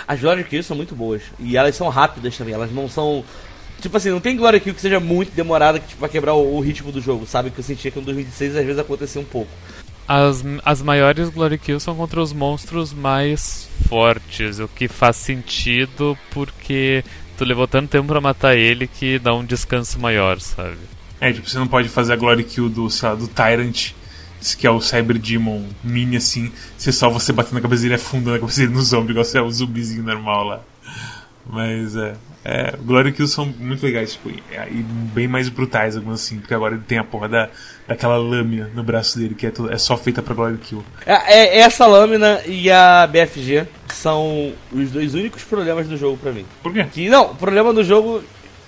As Glory Kills são muito boas. E elas são rápidas também, elas não são. Tipo assim, não tem Glory Kill que seja muito demorada que tipo, vai quebrar o, o ritmo do jogo, sabe? Que eu sentia que no 2016 às vezes acontecia um pouco. As, as maiores Glory Kills são contra os monstros mais fortes, o que faz sentido porque tu levou tanto tempo pra matar ele que dá um descanso maior, sabe? É, tipo, você não pode fazer a Glory Kill do, sei lá, do Tyrant, que é o Cyber Demon mini assim, você só você batendo na cabeça dele afundando a cabeça dele no zombie, igual você é o zumbizinho normal lá. Mas é. É, Glory Kills são muito legais, tipo, e bem mais brutais, algumas assim, porque agora ele tem a porra da, daquela lâmina no braço dele, que é, é só feita pra Glory Kill. É, é, essa lâmina e a BFG são os dois únicos problemas do jogo pra mim. Por quê? Que, não, o problema do jogo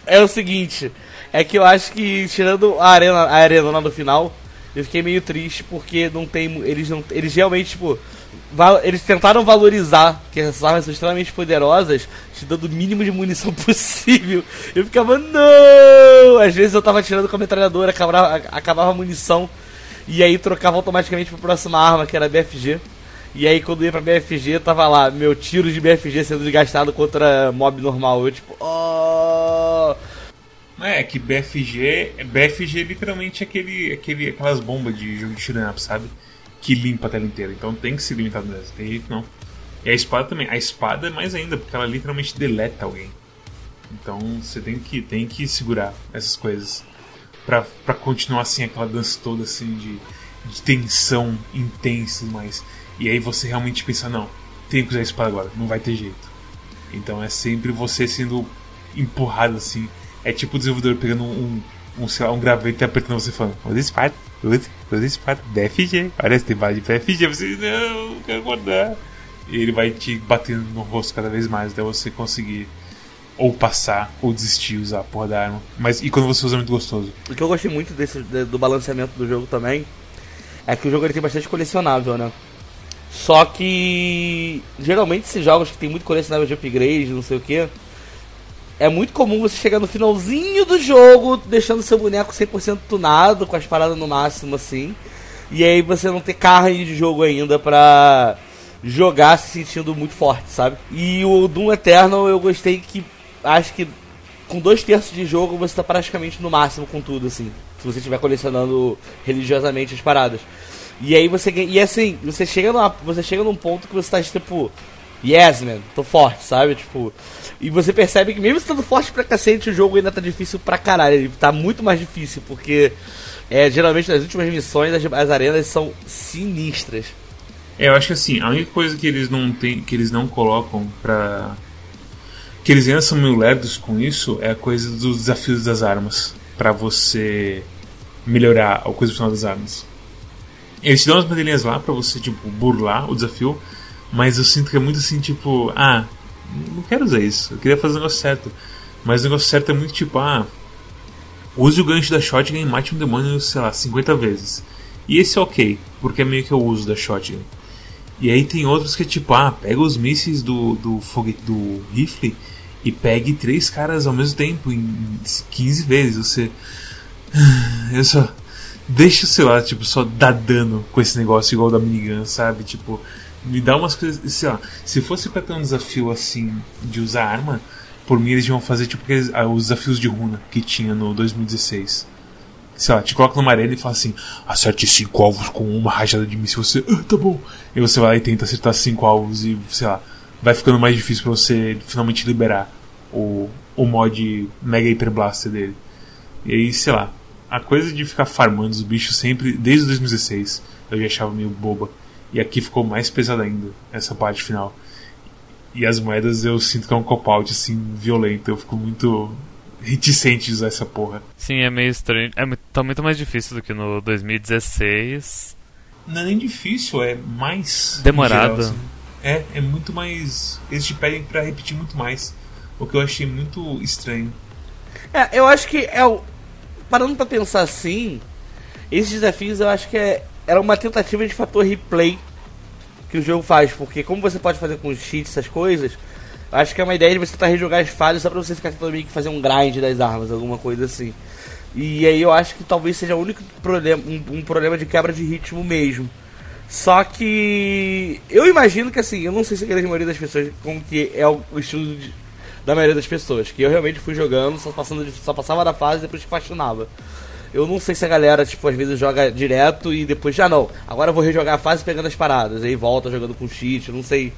é o seguinte, é que eu acho que, tirando a arena, a arena lá no final, eu fiquei meio triste porque não tem. Eles não. Eles realmente, tipo eles tentaram valorizar que essas armas são extremamente poderosas, te dando o mínimo de munição possível. Eu ficava, não! Às vezes eu tava tirando com a metralhadora, acabava, acabava a munição, e aí trocava automaticamente pra próxima arma, que era a BFG. E aí quando ia pra BFG, tava lá, meu tiro de BFG sendo desgastado contra mob normal. Eu tipo, oh! É, que BFG, BFG é literalmente aquele, aquele, aquelas bombas de jogo de shoot'em sabe? que limpa a tela inteira. Então tem que ser limitado nessa. Tem jeito não. E a espada também. A espada é mais ainda, porque ela literalmente deleta alguém. Então você tem que, tem que segurar essas coisas. Pra, pra continuar assim, aquela dança toda assim de, de tensão intensa mas E aí você realmente pensa, não, tenho que usar a espada agora, não vai ter jeito. Então é sempre você sendo empurrado assim. É tipo o desenvolvedor pegando um, um, sei lá, um graveto e apertando você falando, usa espada, use, use espada, BFG, olha, você tem bala de BFG, você, não, quero guardar. E ele vai te batendo no rosto cada vez mais até você conseguir ou passar ou desistir usar a porra da arma. Mas e quando você usa é muito gostoso. O que eu gostei muito desse, do balanceamento do jogo também é que o jogo ele tem bastante colecionável, né? Só que geralmente esses jogos que tem muito colecionável de upgrade, não sei o que, é muito comum você chegar no finalzinho do jogo, deixando seu boneco 100% tunado, com as paradas no máximo assim. E aí você não ter carro de jogo ainda pra jogar se sentindo muito forte, sabe? E o Doom Eternal eu gostei que acho que com dois terços de jogo você tá praticamente no máximo com tudo, assim. Se você estiver colecionando religiosamente as paradas. E aí você e assim, você chega numa, você chega num ponto que você tá tipo, yes man, tô forte, sabe? Tipo, e você percebe que mesmo estando forte pra cacete, o jogo ainda tá difícil pra caralho. Ele tá muito mais difícil, porque é, geralmente nas últimas missões as, as arenas são sinistras. É, eu acho que assim, a única coisa que eles não tem, que eles não colocam pra. que eles ainda são meio lerdos com isso é a coisa dos desafios das armas. para você melhorar a coisa final das armas. Eles te dão umas bandeirinhas lá pra você, tipo, burlar o desafio, mas eu sinto que é muito assim, tipo, ah, não quero usar isso. Eu queria fazer o negócio certo. Mas o negócio certo é muito tipo, ah, use o gancho da shotgun e mate um demônio, sei lá, 50 vezes. E esse é ok, porque é meio que o uso da shotgun. E aí tem outros que é tipo, ah, pega os mísseis do, do, foguete, do rifle e pegue três caras ao mesmo tempo, em 15 vezes. Você. Eu só. Deixa, sei lá, tipo, só dar dano com esse negócio igual da minigun, sabe? Tipo, me dá umas coisas. Sei lá, se fosse pra ter um desafio assim de usar arma, por mim eles iam fazer tipo aqueles, ah, os desafios de runa que tinha no 2016. Sei lá, te coloca numa arena e fala assim: acerte cinco alvos com uma rajada de míssil. Você, ah, tá bom. E você vai lá e tenta acertar cinco alvos e, sei lá, vai ficando mais difícil pra você finalmente liberar o, o mod Mega Hyper Blaster dele. E aí, sei lá, a coisa de ficar farmando os bichos sempre, desde 2016, eu já achava meio boba. E aqui ficou mais pesado ainda, essa parte final. E as moedas eu sinto que é um cop-out assim, violento. Eu fico muito reticente de usar essa porra. Sim, é meio estranho. É, tá muito mais difícil do que no 2016. Não é nem difícil, é mais. Demorado. Geral, assim. É, é muito mais. Eles te pedem pra repetir muito mais. O que eu achei muito estranho. É, eu acho que é o. Parando pra pensar assim, esses desafios eu acho que é, era uma tentativa de fator replay que o jogo faz, porque como você pode fazer com cheats essas coisas, acho que é uma ideia de você tentar rejogar as fases só pra você ficar tentando meio que fazer um grind das armas, alguma coisa assim. E aí eu acho que talvez seja o único problema, um, um problema de quebra de ritmo mesmo. Só que eu imagino que assim, eu não sei se a grande maioria das pessoas como que é o, estilo de, da maioria das pessoas, que eu realmente fui jogando, só passando só passava da fase e depois fascinava. Eu não sei se a galera, tipo, às vezes joga direto e depois já não. Agora eu vou rejogar a fase pegando as paradas. Aí volta jogando com cheat. Eu não sei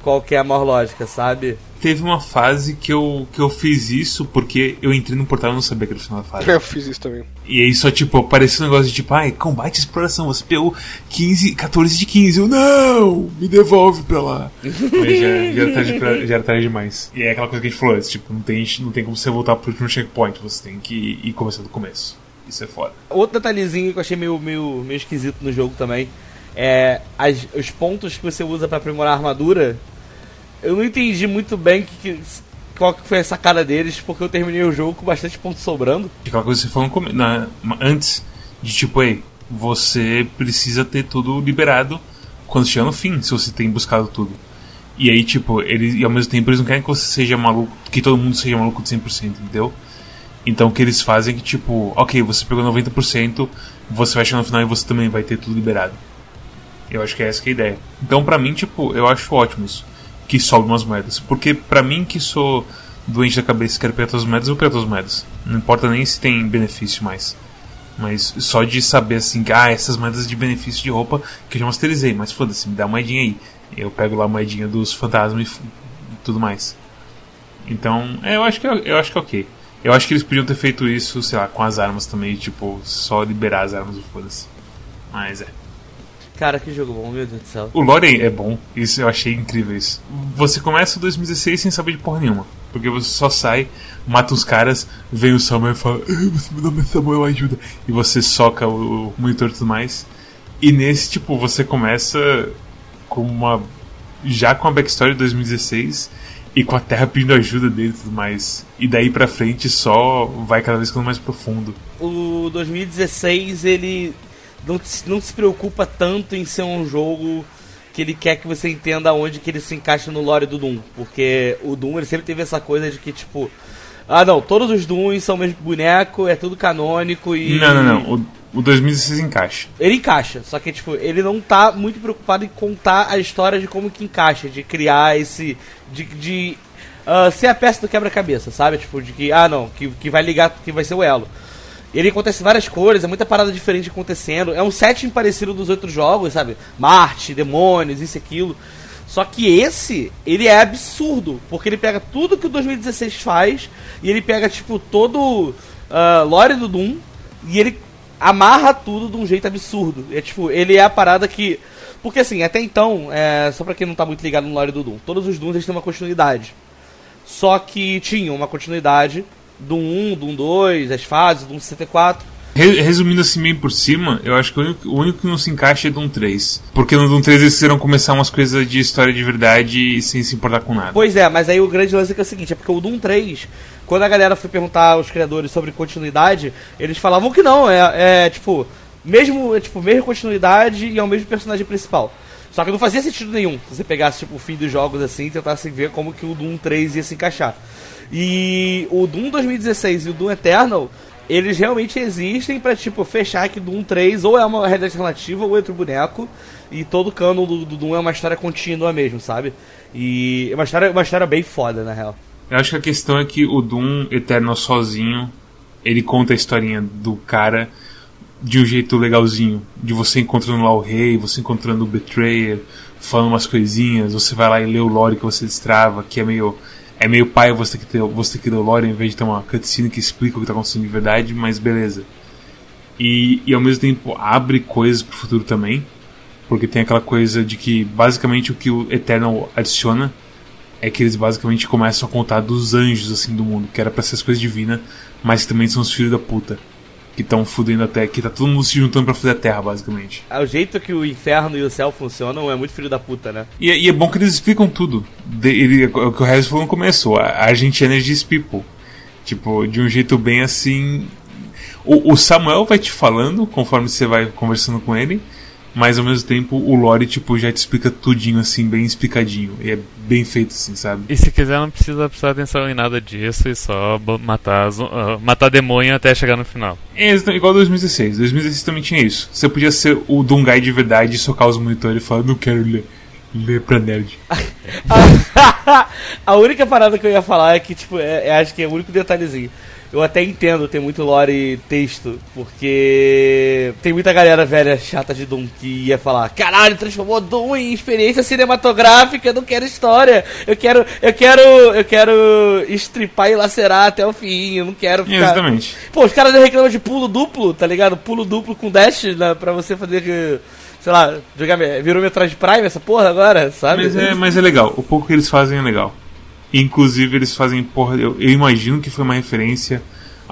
qual que é a maior lógica, sabe? teve uma fase que eu, que eu fiz isso porque eu entrei no portal e não sabia que era o final da fase. Eu fiz isso também. E aí só, tipo, apareceu um negócio de tipo, ai, combate exploração, você pegou 15, 14 de 15. Eu, não! Me devolve pra lá. Mas já, já, era tarde pra, já era tarde demais. E é aquela coisa que a gente falou antes, tipo, não tem, não tem como você voltar pro último checkpoint, você tem que ir começando do começo. Isso é foda. Outro detalhezinho que eu achei meio, meio, meio esquisito no jogo também é as, os pontos que você usa para aprimorar a armadura eu não entendi muito bem que, que, qual que foi essa cara deles, porque eu terminei o jogo com bastante pontos sobrando. Aquela coisa que você falou na, antes, de tipo, ei, você precisa ter tudo liberado quando chegar no fim, se você tem buscado tudo. E aí, tipo, eles, e ao mesmo tempo eles não querem que você seja maluco, que todo mundo seja maluco de 100%, entendeu? Então o que eles fazem é que, tipo, ok, você pegou 90%, você vai chegar no final e você também vai ter tudo liberado. Eu acho que é essa que é a ideia. Então, pra mim, tipo, eu acho ótimo isso que sobe umas moedas. Porque para mim que sou doente da cabeça e quero pegar as moedas, eu pego as moedas. Não importa nem se tem benefício mais. Mas só de saber assim, ah, essas moedas de benefício de roupa que eu já masterizei, mas foda-se, me dá uma moedinha aí. Eu pego lá a moedinha dos fantasmas e tudo mais. Então, é, eu acho que é, eu acho que é ok. Eu acho que eles podiam ter feito isso, sei lá, com as armas também, tipo, só liberar as armas e foda-se. Mas é. Cara, que jogo bom, meu Deus do céu. O lore é bom, isso eu achei incrível isso. Você começa 2016 sem saber de porra nenhuma. Porque você só sai, mata os caras, vem o Samuel e fala, você me dá Samuel ajuda. E você soca o, o monitor e tudo mais. E nesse, tipo, você começa com uma. Já com a backstory de 2016 e com a Terra pedindo ajuda dele e tudo mais. E daí pra frente só vai cada vez ficando mais profundo. O 2016 ele não, não se preocupa tanto em ser um jogo que ele quer que você entenda onde que ele se encaixa no lore do Doom. Porque o Doom ele sempre teve essa coisa de que, tipo, ah não, todos os Dooms são o mesmo boneco, é tudo canônico e. Não, não, não. O, o 2016 encaixa. Ele encaixa, só que tipo, ele não tá muito preocupado em contar a história de como que encaixa, de criar esse. de, de uh, ser a peça do quebra-cabeça, sabe? Tipo, de que, ah não, que, que vai ligar, que vai ser o elo. Ele acontece várias coisas, é muita parada diferente acontecendo. É um setting parecido dos outros jogos, sabe? Marte, demônios, isso e aquilo. Só que esse, ele é absurdo, porque ele pega tudo que o 2016 faz e ele pega, tipo, todo uh, lore do Doom e ele amarra tudo de um jeito absurdo. É tipo, ele é a parada que. Porque assim, até então, é, só pra quem não tá muito ligado no lore do Doom, todos os Dooms eles têm uma continuidade. Só que tinham uma continuidade do 1, do 2, as fases, do 64. Resumindo assim bem por cima, eu acho que o único, o único que não se encaixa é Doom 3. Porque no Doom 3 eles quiseram começar umas coisas de história de verdade sem se importar com nada. Pois é, mas aí o grande lance é, é o seguinte, é porque o Doom 3, quando a galera foi perguntar aos criadores sobre continuidade, eles falavam que não, é, é tipo, mesmo, é, tipo, mesma continuidade e é o mesmo personagem principal. Só que não fazia sentido nenhum se você pegasse tipo, o fim dos jogos assim e tentasse ver como que o Doom 3 ia se encaixar. E o Doom 2016 e o Doom Eternal, eles realmente existem para tipo fechar que Doom 3 ou é uma realidade alternativa ou é outro boneco e todo o canon do, do, Doom é uma história contínua mesmo, sabe? E é uma história, uma história bem foda na real. Eu acho que a questão é que o Doom Eternal sozinho, ele conta a historinha do cara de um jeito legalzinho, de você encontrando lá o rei, você encontrando o Betrayer, falando umas coisinhas, você vai lá e lê o lore que você destrava, que é meio é meio pai você que ter, você que ter o lore em vez de ter uma cutscene que explica o que está acontecendo de verdade, mas beleza. E, e ao mesmo tempo abre coisas para o futuro também, porque tem aquela coisa de que basicamente o que o Eternal adiciona é que eles basicamente começam a contar dos anjos assim do mundo, que era para ser as coisas divinas, mas que também são os filhos da puta que estão fudendo a Terra, que tá todo mundo se juntando pra fuder a Terra, basicamente. É o jeito que o inferno e o céu funcionam é muito filho da puta, né? E, e é bom que eles explicam tudo. De, ele, o que o Harris falou no começo, a, a gente energies people. Tipo, de um jeito bem assim. O, o Samuel vai te falando conforme você vai conversando com ele mas ao mesmo tempo o lore tipo já te explica tudinho assim, bem explicadinho. E é bem feito assim, sabe? E se quiser não precisa prestar atenção em nada disso e só matar uh, matar demônio até chegar no final. É igual 2016. 2016 também tinha isso. Você podia ser o Dungai de verdade e socar os monitores e falar, não quero ler. Ler pra nerd. a única parada que eu ia falar é que, tipo, é, é, acho que é o único detalhezinho eu até entendo ter muito lore texto, porque tem muita galera velha chata de Doom que ia falar: caralho, transformou Doom em experiência cinematográfica, eu não quero história, eu quero, eu quero, eu quero estripar e lacerar até o fim, eu não quero ficar. Exatamente. Pô, os caras reclamam de pulo duplo, tá ligado? Pulo duplo com dash né, pra você fazer sei lá, jogar, virou Metroid Prime essa porra agora, sabe? Mas é, mas é legal, o pouco que eles fazem é legal. Inclusive, eles fazem, porra, eu, eu imagino que foi uma referência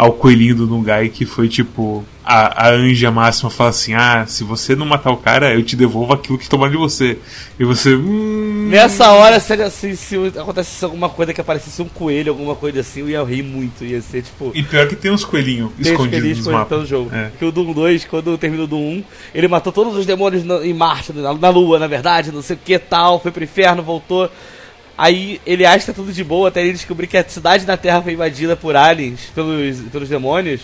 ao coelhinho do Nungai, que foi tipo. A, a anja máxima fala assim: Ah, se você não matar o cara, eu te devolvo aquilo que tomaram de você. E você. Hum... Nessa hora, se, se, se acontecesse alguma coisa que aparecesse um coelho, alguma coisa assim, eu ia rir muito. Ia ser tipo. E pior que tem uns coelhinhos escondidos no mapa. no jogo. É. Que o Doom 2, quando terminou o Doom 1, ele matou todos os demônios na, em Marte, na, na Lua, na verdade, não sei o que tal, foi pro inferno, voltou. Aí ele acha que tá tudo de boa até ele descobrir que a cidade da Terra foi invadida por aliens, pelos, pelos demônios.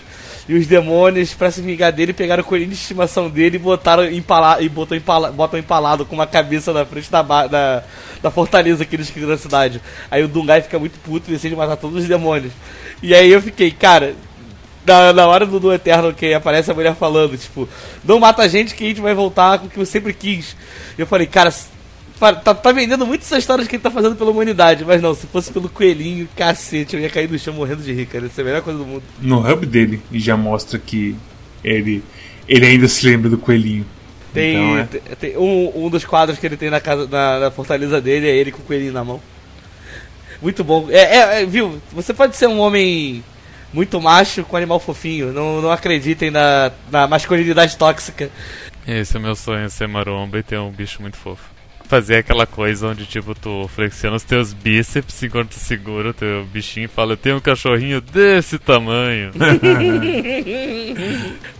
E os demônios, pra se vingar dele, pegaram o coelhinho de estimação dele e botaram empalado, e botou empala, botam empalado com uma cabeça na frente da, da, da fortaleza que eles criaram na cidade. Aí o Dungai fica muito puto e decide matar todos os demônios. E aí eu fiquei, cara, na, na hora do, do Eterno que aparece a mulher falando, tipo, não mata a gente que a gente vai voltar com o que eu sempre quis. Eu falei, cara, Tá, tá, vendendo muito essas histórias que ele tá fazendo pela humanidade, mas não, se fosse pelo coelhinho, cacete, eu ia cair no chão morrendo de rir, cara. Isso é a melhor coisa do mundo. No hub dele, já mostra que ele, ele ainda se lembra do coelhinho. Tem, então, é. tem, tem um, um dos quadros que ele tem na, casa, na, na, fortaleza dele é ele com o coelhinho na mão. Muito bom. É, é, é, viu? Você pode ser um homem muito macho com animal fofinho. Não, não acreditem na, na masculinidade tóxica. Esse é o meu sonho, ser maromba e ter um bicho muito fofo fazer aquela coisa onde, tipo, tu flexiona os teus bíceps enquanto tu segura o teu bichinho e fala, eu tenho um cachorrinho desse tamanho.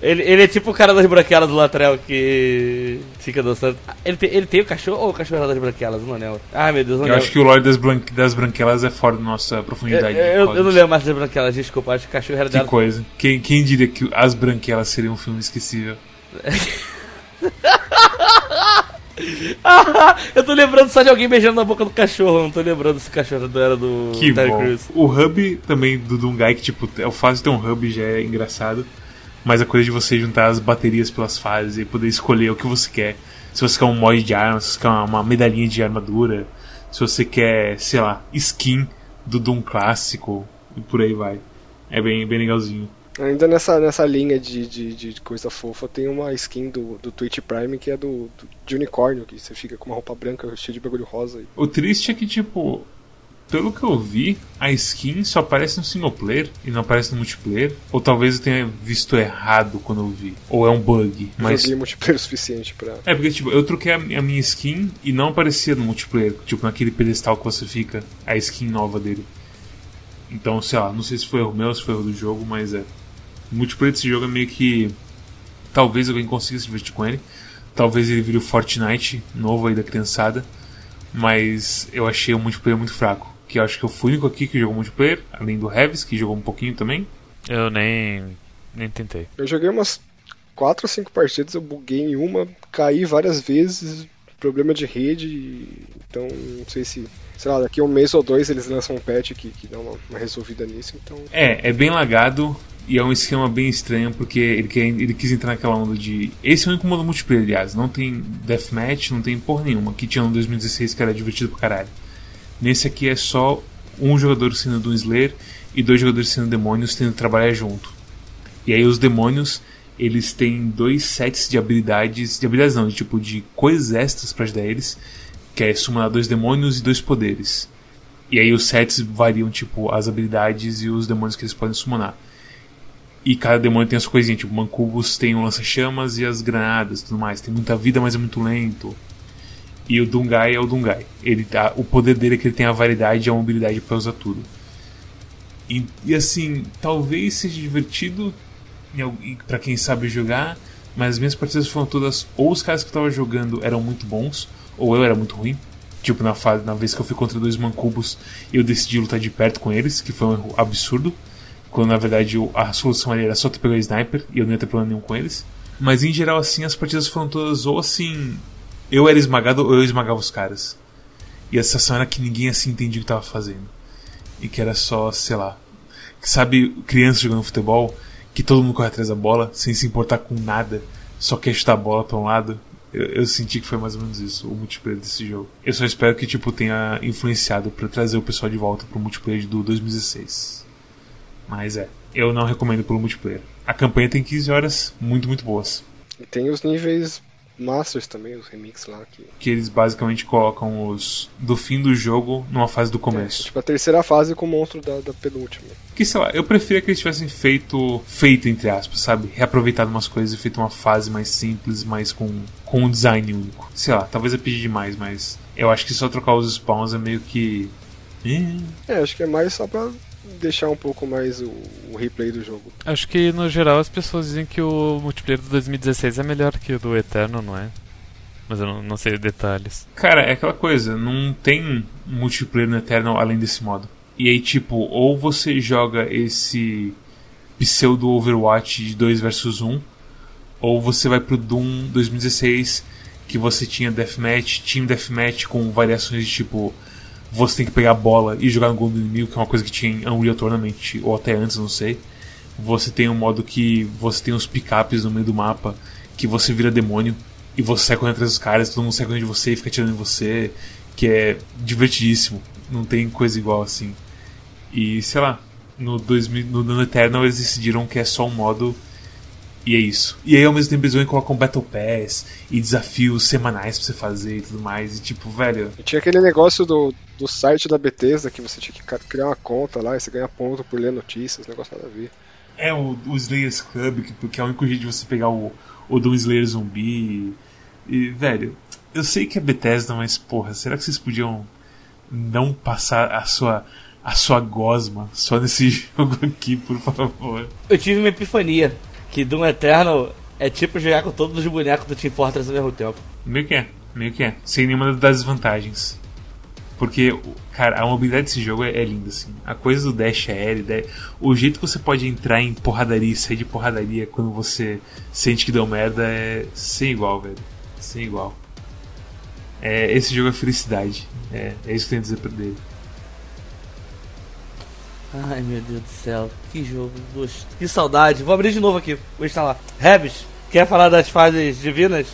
ele, ele é tipo o cara das branquelas do Latrell que fica dançando. Ele tem, ele tem o cachorro ou o cachorro é das branquelas? Não lembro. Ai, meu Deus, não Eu acho que o lore das, bran das branquelas é fora da nossa profundidade. Eu, eu, eu não lembro mais das branquelas, desculpa, acho que o cachorro era que dela. Que coisa. Quem, quem diria que as branquelas seriam um filme esquecível? eu tô lembrando só de alguém beijando na boca do cachorro, não tô lembrando se o cachorro era do que Terry. Crews. O hub também do Dungai, que tipo, é o fácil de ter um hub já é engraçado. Mas a coisa de você juntar as baterias pelas fases e poder escolher o que você quer. Se você quer um mod de arma, se você quer uma medalhinha de armadura, se você quer, sei lá, skin do Doom clássico e por aí vai. É bem, bem legalzinho. Ainda nessa, nessa linha de, de, de, coisa fofa, tem uma skin do, do Twitch Prime que é do, do, de unicórnio, que você fica com uma roupa branca cheia de bagulho rosa. O triste é que, tipo, pelo que eu vi, a skin só aparece no single player e não aparece no multiplayer. Ou talvez eu tenha visto errado quando eu vi. Ou é um bug. Mas... Eu multiplayer o suficiente pra. É, porque, tipo, eu troquei a, a minha skin e não aparecia no multiplayer. Tipo, naquele pedestal que você fica, a skin nova dele. Então, sei lá, não sei se foi erro meu, se foi erro do jogo, mas é. O multiplayer desse jogo é meio que. Talvez alguém consiga se divertir com ele. Talvez ele vire o Fortnite novo aí da criançada. Mas eu achei o multiplayer muito fraco. Que eu acho que eu fui o único aqui que jogou multiplayer, além do Heavis, que jogou um pouquinho também. Eu nem. nem tentei. Eu joguei umas 4 ou 5 partidas, eu buguei em uma, caí várias vezes, problema de rede, então não sei se, sei lá, daqui a um mês ou dois eles lançam um patch que, que dá uma, uma resolvida nisso, então... É, é bem lagado, e é um esquema bem estranho porque ele, quer, ele quis entrar naquela onda de. Esse é o único modo multiplayer, aliás. Não tem deathmatch, não tem porra nenhuma. Que tinha no 2016 que era divertido pra caralho. Nesse aqui é só um jogador sendo do Slayer e dois jogadores sendo demônios tendo que trabalhar junto. E aí os demônios eles têm dois sets de habilidades. De habilidades não, de tipo de coisas extras para ajudar eles. Que é summonar dois demônios e dois poderes. E aí os sets variam, tipo, as habilidades e os demônios que eles podem summonar. E cada demônio tem as coisinhas, tipo, Mancubus tem o lança-chamas e as granadas tudo mais. Tem muita vida, mas é muito lento. E o Dungai é o Dungai. Ele tá, o poder dele é que ele tem a variedade e a mobilidade para usar tudo. E, e, assim, talvez seja divertido para quem sabe jogar, mas as minhas partidas foram todas ou os caras que eu tava jogando eram muito bons, ou eu era muito ruim. Tipo, na, fase, na vez que eu fui contra dois mancubos, eu decidi lutar de perto com eles, que foi um erro absurdo. Quando na verdade a solução ali era só tu pegar o sniper e eu não ia ter problema nenhum com eles. Mas em geral, assim, as partidas foram todas ou assim. Eu era esmagado ou eu esmagava os caras. E a sensação era que ninguém assim entendia o que tava fazendo. E que era só, sei lá. sabe, criança jogando futebol, que todo mundo corre atrás da bola, sem se importar com nada, só quer chutar a bola pra um lado. Eu, eu, senti que foi mais ou menos isso, o multiplayer desse jogo. Eu só espero que tipo tenha influenciado para trazer o pessoal de volta pro multiplayer do 2016. Mas é, eu não recomendo pelo multiplayer. A campanha tem 15 horas muito, muito boas. E tem os níveis Masters também, os remixes lá. Que... que eles basicamente colocam os do fim do jogo numa fase do começo. É, tipo a terceira fase com o monstro da, da penúltima. Que sei lá, eu preferia que eles tivessem feito, feito entre aspas, sabe? Reaproveitado umas coisas e feito uma fase mais simples, mais com, com um design único. Sei lá, talvez eu pedi demais, mas eu acho que só trocar os spawns é meio que. É, acho que é mais só pra deixar um pouco mais o, o, replay do jogo. Acho que no geral as pessoas dizem que o multiplayer do 2016 é melhor que o do Eterno, não é? Mas eu não, não sei detalhes. Cara, é aquela coisa, não tem multiplayer no Eternal além desse modo. E aí, tipo, ou você joga esse pseudo Overwatch de 2 versus 1, ou você vai pro Doom 2016, que você tinha Deathmatch, Team Deathmatch com variações de tipo você tem que pegar a bola e jogar no gol do inimigo, que é uma coisa que tinha em Unreal Tournament, ou até antes, não sei. Você tem um modo que você tem os picapes no meio do mapa, que você vira demônio, e você sai correndo atrás dos caras, todo mundo sai correndo de você e fica atirando em você, que é divertidíssimo. Não tem coisa igual assim. E sei lá, no, 2000, no, no Eternal eles decidiram que é só um modo e é isso. E aí ao mesmo tempo eles vão e colocam Battle Pass e desafios semanais pra você fazer e tudo mais. E tipo, velho. E tinha aquele negócio do, do site da Bethesda que você tinha que criar uma conta lá e você ganha ponto por ler notícias, negócio nada a ver. É, o, o Slayers Club, que, que é o único jeito de você pegar o, o Doom Slayer zumbi. E, e, velho, eu sei que é Bethesda, mas porra, será que vocês podiam não passar a sua a sua gosma só nesse jogo aqui, por favor? Eu tive uma epifania que Doom Eternal é tipo jogar com todos os bonecos do Team Fortress ao mesmo tempo. Meio que é, meio que é. Sem nenhuma das desvantagens. Porque, cara, a mobilidade desse jogo é, é linda, assim. A coisa do dash aéreo, o jeito que você pode entrar em porradaria e sair de porradaria quando você sente que deu merda é sem igual, velho. Sem igual. É, esse jogo é felicidade. É, é isso que eu tenho a dizer pra dele. Ai meu Deus do céu, que jogo, que saudade. Vou abrir de novo aqui, vou instalar. Rebs, quer falar das fases divinas?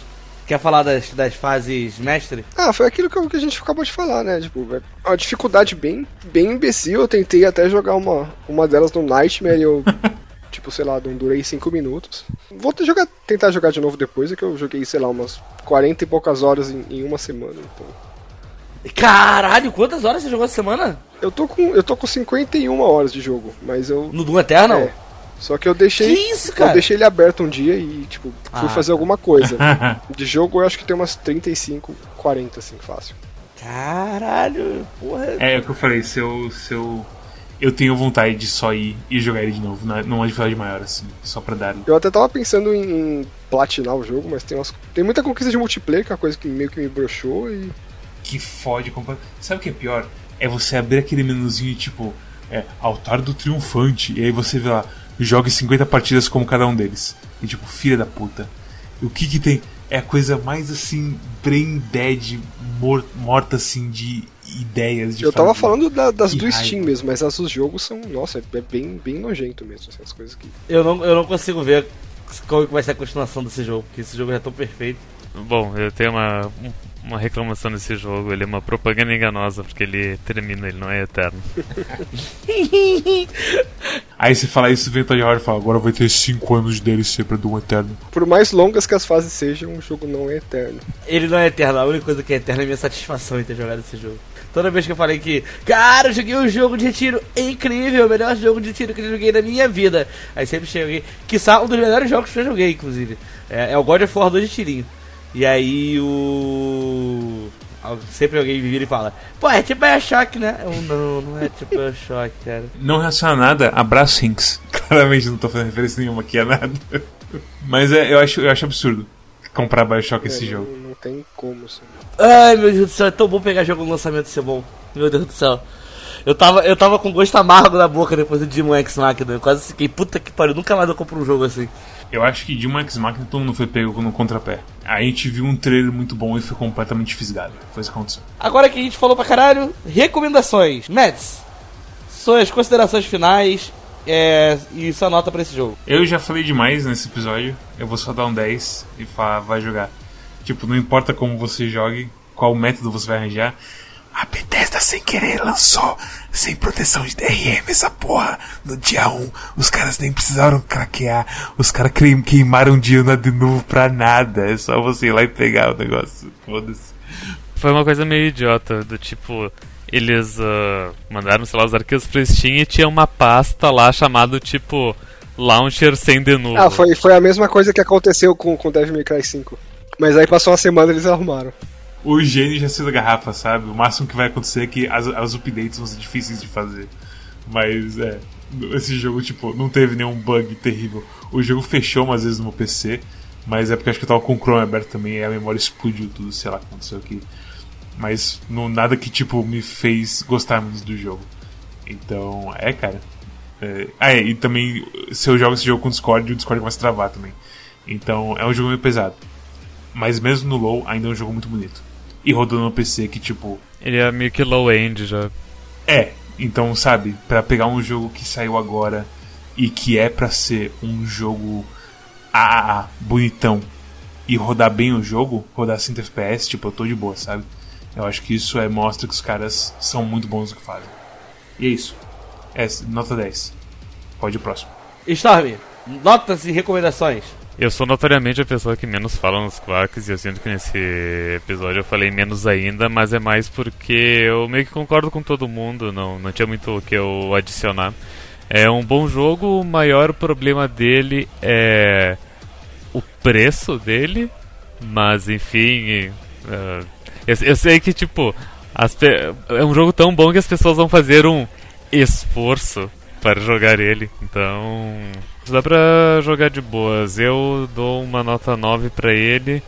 Quer falar das, das fases mestre? Ah, foi aquilo que, a gente acabou de falar, né? Tipo, é uma dificuldade bem, bem imbecil. Eu tentei até jogar uma, uma delas no Nightmare e eu, tipo, sei lá, não durei 5 minutos. Vou jogar, tentar jogar de novo depois, é que eu joguei, sei lá, umas 40 e poucas horas em, em uma semana. Então. Caralho, quantas horas você jogou essa semana? Eu tô com, eu tô com 51 horas de jogo, mas eu. No Doom Eternal? É. Só que eu deixei. Que isso, cara? Eu deixei ele aberto um dia e, tipo, fui ah, fazer alguma coisa. de jogo eu acho que tem umas 35, 40, assim, fácil. Caralho, porra. É, é o que eu falei, se eu, se eu eu tenho vontade de só ir e jogar ele de novo, numa dificuldade maior, assim, só pra dar. Eu até tava pensando em, em platinar o jogo, mas tem, umas, tem muita conquista de multiplayer, que é uma coisa que meio que me broxou e que fode completamente. Sabe o que é pior? É você abrir aquele menuzinho tipo é, altar do triunfante e aí você vê lá, jogue 50 partidas como cada um deles. E tipo, filha da puta. E o que que tem? É a coisa mais assim, brain dead, mor morta assim de ideias de Eu tava falando da, das do raiva. Steam mesmo, mas as dos jogos são, nossa, é bem, bem nojento mesmo, assim, as coisas que. Eu não, eu não consigo ver qual vai ser a continuação desse jogo, porque esse jogo é tão perfeito. Bom, eu tenho uma, uma reclamação nesse jogo. Ele é uma propaganda enganosa, porque ele termina, ele não é eterno. Aí você fala isso, vem Todd Howard e fala, agora vai ter 5 anos de DLC pra Doom Eterno. Por mais longas que as fases sejam, o jogo não é eterno. Ele não é eterno, a única coisa que é eterna é a minha satisfação em ter jogado esse jogo. Toda vez que eu falei que, cara, eu joguei um jogo de tiro incrível, o melhor jogo de tiro que eu joguei na minha vida. Aí sempre cheguei, que um dos melhores jogos que eu joguei, inclusive. É, é o God of War 2 de tirinho. E aí o. Sempre alguém vira e fala, pô, é tipo Bioshock, né? Eu, não, não é tipo Bioshock, cara. Não relaciona nada, abraço Hinks. Claramente não tô fazendo referência nenhuma aqui a nada. Mas é, eu, acho, eu acho absurdo comprar Bioshock é, esse não, jogo. Não tem como, assim. Ai, meu Deus do céu, é tão bom pegar jogo no lançamento e ser bom. Meu Deus do céu. Eu tava, eu tava com gosto amargo na boca depois do Demon X Machina. Eu quase fiquei, puta que pariu, nunca mais eu compro um jogo assim. Eu acho que Demon X Machina todo mundo foi pego no contrapé. Aí a gente viu um trailer muito bom e foi completamente fisgado. Foi isso que aconteceu. Agora que a gente falou pra caralho, recomendações. Mads, suas considerações finais é, e sua nota pra esse jogo? Eu já falei demais nesse episódio. Eu vou só dar um 10 e falar, vai jogar. Tipo, não importa como você jogue, qual método você vai arranjar. A Bethesda sem querer lançou sem proteção de DRM essa porra no dia 1. Os caras nem precisaram craquear. Os caras queimaram Diana de novo pra nada. É só você ir lá e pegar o negócio. Foda-se. Foi uma coisa meio idiota, do tipo. Eles uh, mandaram, sei lá, os arquivos pro Steam e tinha uma pasta lá chamado tipo Launcher sem de novo. Ah, foi, foi a mesma coisa que aconteceu com, com Devil May Cry 5. Mas aí passou uma semana e eles arrumaram o gênio já saiu da garrafa, sabe? O máximo que vai acontecer é que as, as updates vão ser difíceis de fazer. Mas é, esse jogo, tipo, não teve nenhum bug terrível. O jogo fechou umas vezes no meu PC, mas é porque acho que eu tava com o Chrome aberto também e a memória explodiu tudo, sei lá o que aconteceu aqui. Mas não, nada que, tipo, me fez gostar menos do jogo. Então, é, cara. É, ah, é, e também, se eu jogo esse jogo com Discord, o Discord começa a travar também. Então, é um jogo meio pesado. Mas mesmo no low, ainda é um jogo muito bonito e rodando no PC que, tipo. Ele é meio que low-end já. É, então, sabe, para pegar um jogo que saiu agora e que é para ser um jogo AAA, bonitão, e rodar bem o jogo, rodar 100 FPS, tipo, eu tô de boa, sabe? Eu acho que isso é, mostra que os caras são muito bons no que fazem. E é isso. É, nota 10. Pode ir próximo. Storm, notas e recomendações. Eu sou notoriamente a pessoa que menos fala nos Quarks e eu sinto que nesse episódio eu falei menos ainda, mas é mais porque eu meio que concordo com todo mundo, não, não tinha muito o que eu adicionar. É um bom jogo, o maior problema dele é o preço dele, mas enfim. Uh, eu, eu, sei que, tipo, é um jogo tão bom que as pessoas vão fazer um esforço para jogar ele, então Dá pra jogar de boas. Eu dou uma nota 9 pra ele,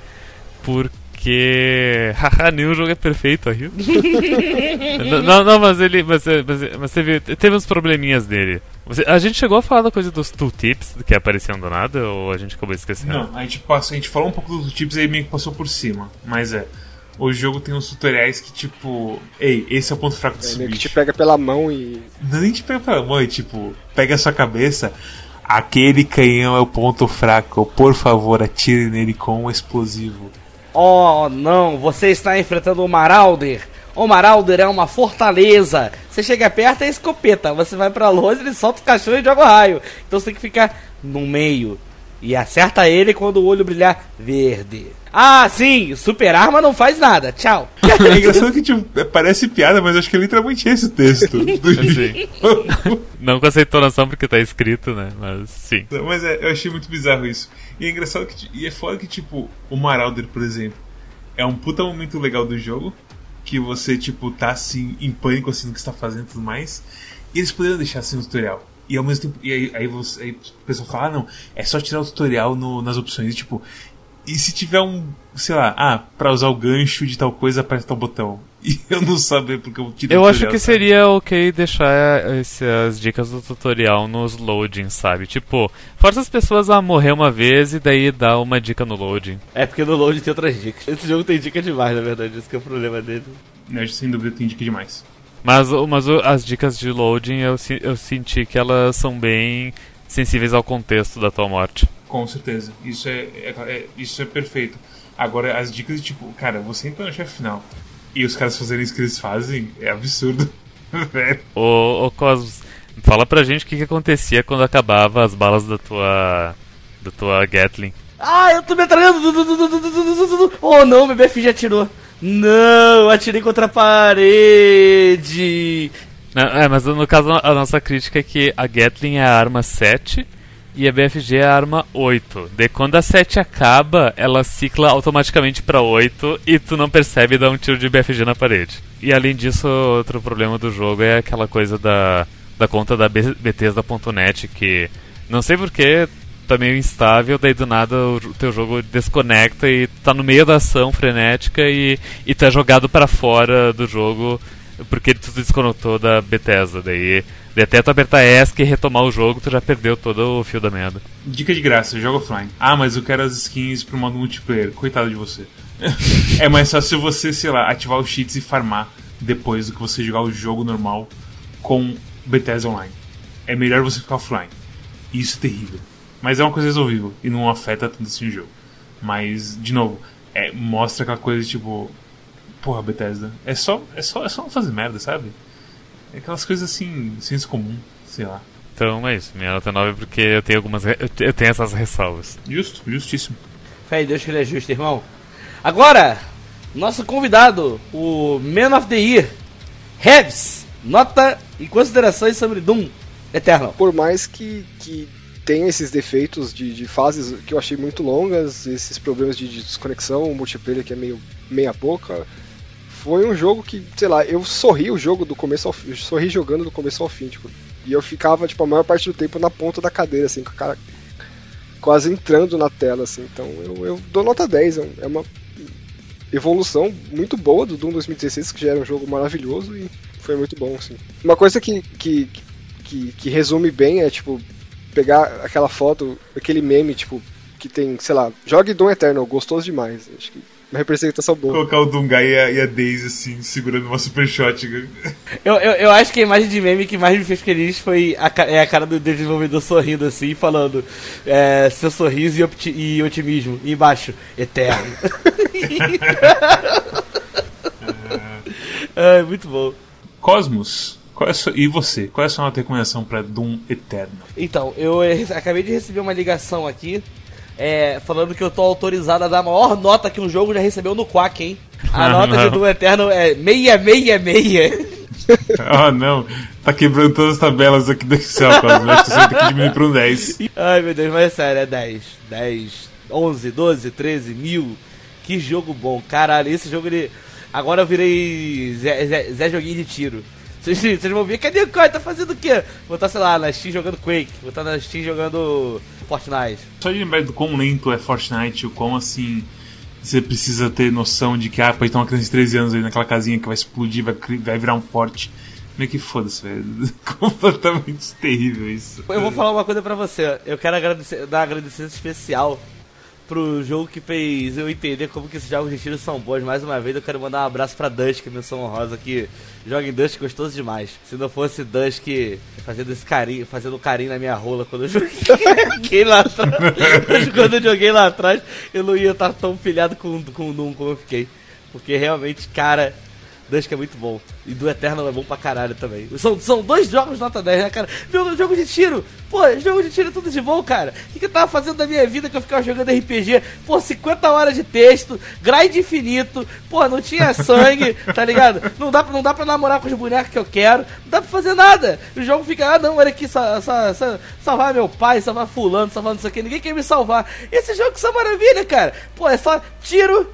porque. Haha, nenhum jogo é perfeito aí. não, não, mas ele. Mas, mas, mas teve, teve uns probleminhas dele. a gente chegou a falar da coisa dos tooltips que apareciam do nada, ou a gente acabou esquecendo? Não, a gente, passou, a gente falou um pouco dos tooltips e aí meio que passou por cima. Mas é. O jogo tem uns tutoriais que, tipo, ei, esse é o ponto fraco desse é, bicho. que te pega pela mão e. Não nem te pega pela mão, e tipo, pega a sua cabeça. Aquele canhão é o ponto fraco. Por favor, atire nele com um explosivo. Oh, não, você está enfrentando o Marauder. O Marauder é uma fortaleza. Você chega perto é escopeta. Você vai para longe, ele solta o cachorro e joga o raio. Então você tem que ficar no meio. E acerta ele quando o olho brilhar verde. Ah, sim, super arma não faz nada. Tchau. É engraçado que tipo, parece piada, mas acho que é literalmente esse o texto. não com essa entonação porque tá escrito, né? Mas sim. Mas é, eu achei muito bizarro isso. E é engraçado que. E é foda que, tipo, o Marauder, por exemplo, é um puta momento legal do jogo. Que você, tipo, tá assim, em pânico assim no que está fazendo e tudo mais. E eles poderiam deixar assim no tutorial. E ao mesmo tempo. E aí, aí, você, aí o pessoal fala, ah, não, é só tirar o tutorial no, nas opções. E, tipo, e se tiver um, sei lá, ah, pra usar o gancho de tal coisa, aperta tal botão. E eu não saber porque eu tirei Eu acho que seria ok deixar esse, as dicas do tutorial nos loadings, sabe? Tipo, força as pessoas a morrer uma vez e daí dá uma dica no loading. É porque no loading tem outras dicas. Esse jogo tem dica demais, na verdade, esse é o problema dele. Eu, sem dúvida tem dica demais. Mas, mas as dicas de loading eu, eu senti que elas são bem sensíveis ao contexto da tua morte. Com certeza. Isso é, é, é, isso é perfeito. Agora, as dicas de tipo, cara, você entra no chefe final e os caras fazerem isso que eles fazem é absurdo. ô, ô Cosmos, fala pra gente o que, que acontecia quando acabava as balas da tua. da tua Gatling. Ah, eu tô me atraindo! Oh não, meu BF já atirou. Não, atirei contra a parede. É, mas no caso a nossa crítica é que a Gatling é a arma 7 e a BFG é a arma 8. De quando a 7 acaba, ela cicla automaticamente para 8 e tu não percebe dar um tiro de BFG na parede. E além disso, outro problema do jogo é aquela coisa da, da conta da Bethesda.net que não sei porquê tá meio instável, daí do nada o teu jogo desconecta e tá no meio da ação frenética e, e tá jogado para fora do jogo porque tu desconectou da Bethesda. Daí de até tu apertar ESC e retomar o jogo, tu já perdeu todo o fio da merda. Dica de graça, joga offline. Ah, mas eu quero as skins pro modo multiplayer. Coitado de você. é mais fácil você, sei lá, ativar os cheats e farmar depois do que você jogar o jogo normal com Bethesda Online. é melhor você ficar offline. Isso é terrível. Mas é uma coisa resolvível e não afeta tanto assim o jogo. Mas, de novo, é, mostra aquela coisa tipo. Porra, Bethesda. É só, é só, é só não fazer merda, sabe? É aquelas coisas assim, senso comum, sei lá. Então é isso, minha nota 9 é porque eu tenho algumas. Eu tenho essas ressalvas. Justo, justíssimo. Fé em Deus que ele é justo, irmão. Agora, nosso convidado, o Man of the Year, Revs, nota e considerações sobre Doom Eternal. Por mais que, que tenha esses defeitos de, de fases que eu achei muito longas, esses problemas de, de desconexão, o multiplayer que é meio meia boca, foi um jogo que, sei lá, eu sorri o jogo do começo ao fim, sorri jogando do começo ao fim, tipo, e eu ficava, tipo, a maior parte do tempo na ponta da cadeira, assim, com o cara quase entrando na tela, assim, então eu, eu dou nota 10, é uma evolução muito boa do Doom 2016, que já era um jogo maravilhoso e foi muito bom, assim. Uma coisa que, que, que, que resume bem é, tipo, pegar aquela foto, aquele meme, tipo, que tem, sei lá, jogue Doom Eternal, gostoso demais. Acho que uma representação boa. Colocar o Dungai e a, e a Daisy, assim, segurando uma super shot. Eu, eu, eu, acho que a imagem de meme que mais me fez feliz foi a, é a cara do desenvolvedor sorrindo, assim, falando é, seu sorriso e, opti e otimismo. E embaixo, eterno. é, muito bom. Cosmos. É sua, e você? Qual é a sua recomendação para Doom Eterno? Então, eu acabei de receber uma ligação aqui é, falando que eu tô autorizado a dar a maior nota que um jogo já recebeu no Quack, hein? A nota de Doom Eterno é 666. Ah, oh, não. Tá quebrando todas as tabelas aqui do Excel, Cosmo. Acho que você tem que diminuir pra um 10. Ai, meu Deus, mas é sério, é 10. 10, 11, 12, 13, mil. Que jogo bom. Caralho, esse jogo ele. Agora eu virei Zé, Zé, Zé Joguinho de Tiro. Vocês, vocês vão ver, cadê o Kai? Tá fazendo o quê? Vou estar, sei lá, na Steam jogando Quake. Vou estar na Steam jogando Fortnite. Só de lembrar do quão lento é Fortnite, o quão assim. Você precisa ter noção de que, ah, pode ter uma criança de 13 anos aí naquela casinha que vai explodir, vai, vai virar um forte. Meio que foda-se, velho. Completamente terrível isso. Eu vou falar uma coisa pra você. Eu quero agradecer, dar um agradecimento especial pro jogo que fez eu entender como que esses jogos de tiro são bons. Mais uma vez eu quero mandar um abraço pra Dusk, menção honrosa, que joga em Dusk gostoso demais. Se não fosse Dusk fazendo esse carinho, fazendo carinho na minha rola quando eu joguei lá atrás. quando eu joguei lá atrás, eu não ia estar tão pilhado com, com o Doom como eu fiquei. Porque realmente, cara, Dusk é muito bom. E do Eternal é bom pra caralho também. São, são dois jogos nota 10, né, cara? Jogo, jogo de tiro. Pô, jogo de tiro é tudo de bom, cara. O que, que eu tava fazendo da minha vida que eu ficava jogando RPG? Pô, 50 horas de texto, grind infinito. Pô, não tinha sangue, tá ligado? Não dá, não dá pra namorar com os bonecos que eu quero. Não dá pra fazer nada. O jogo fica, ah, não, olha aqui, sa, salvar meu pai, salvar fulano, salvar não sei o que. Ninguém quer me salvar. Esse jogo que é maravilha, cara. Pô, é só tiro,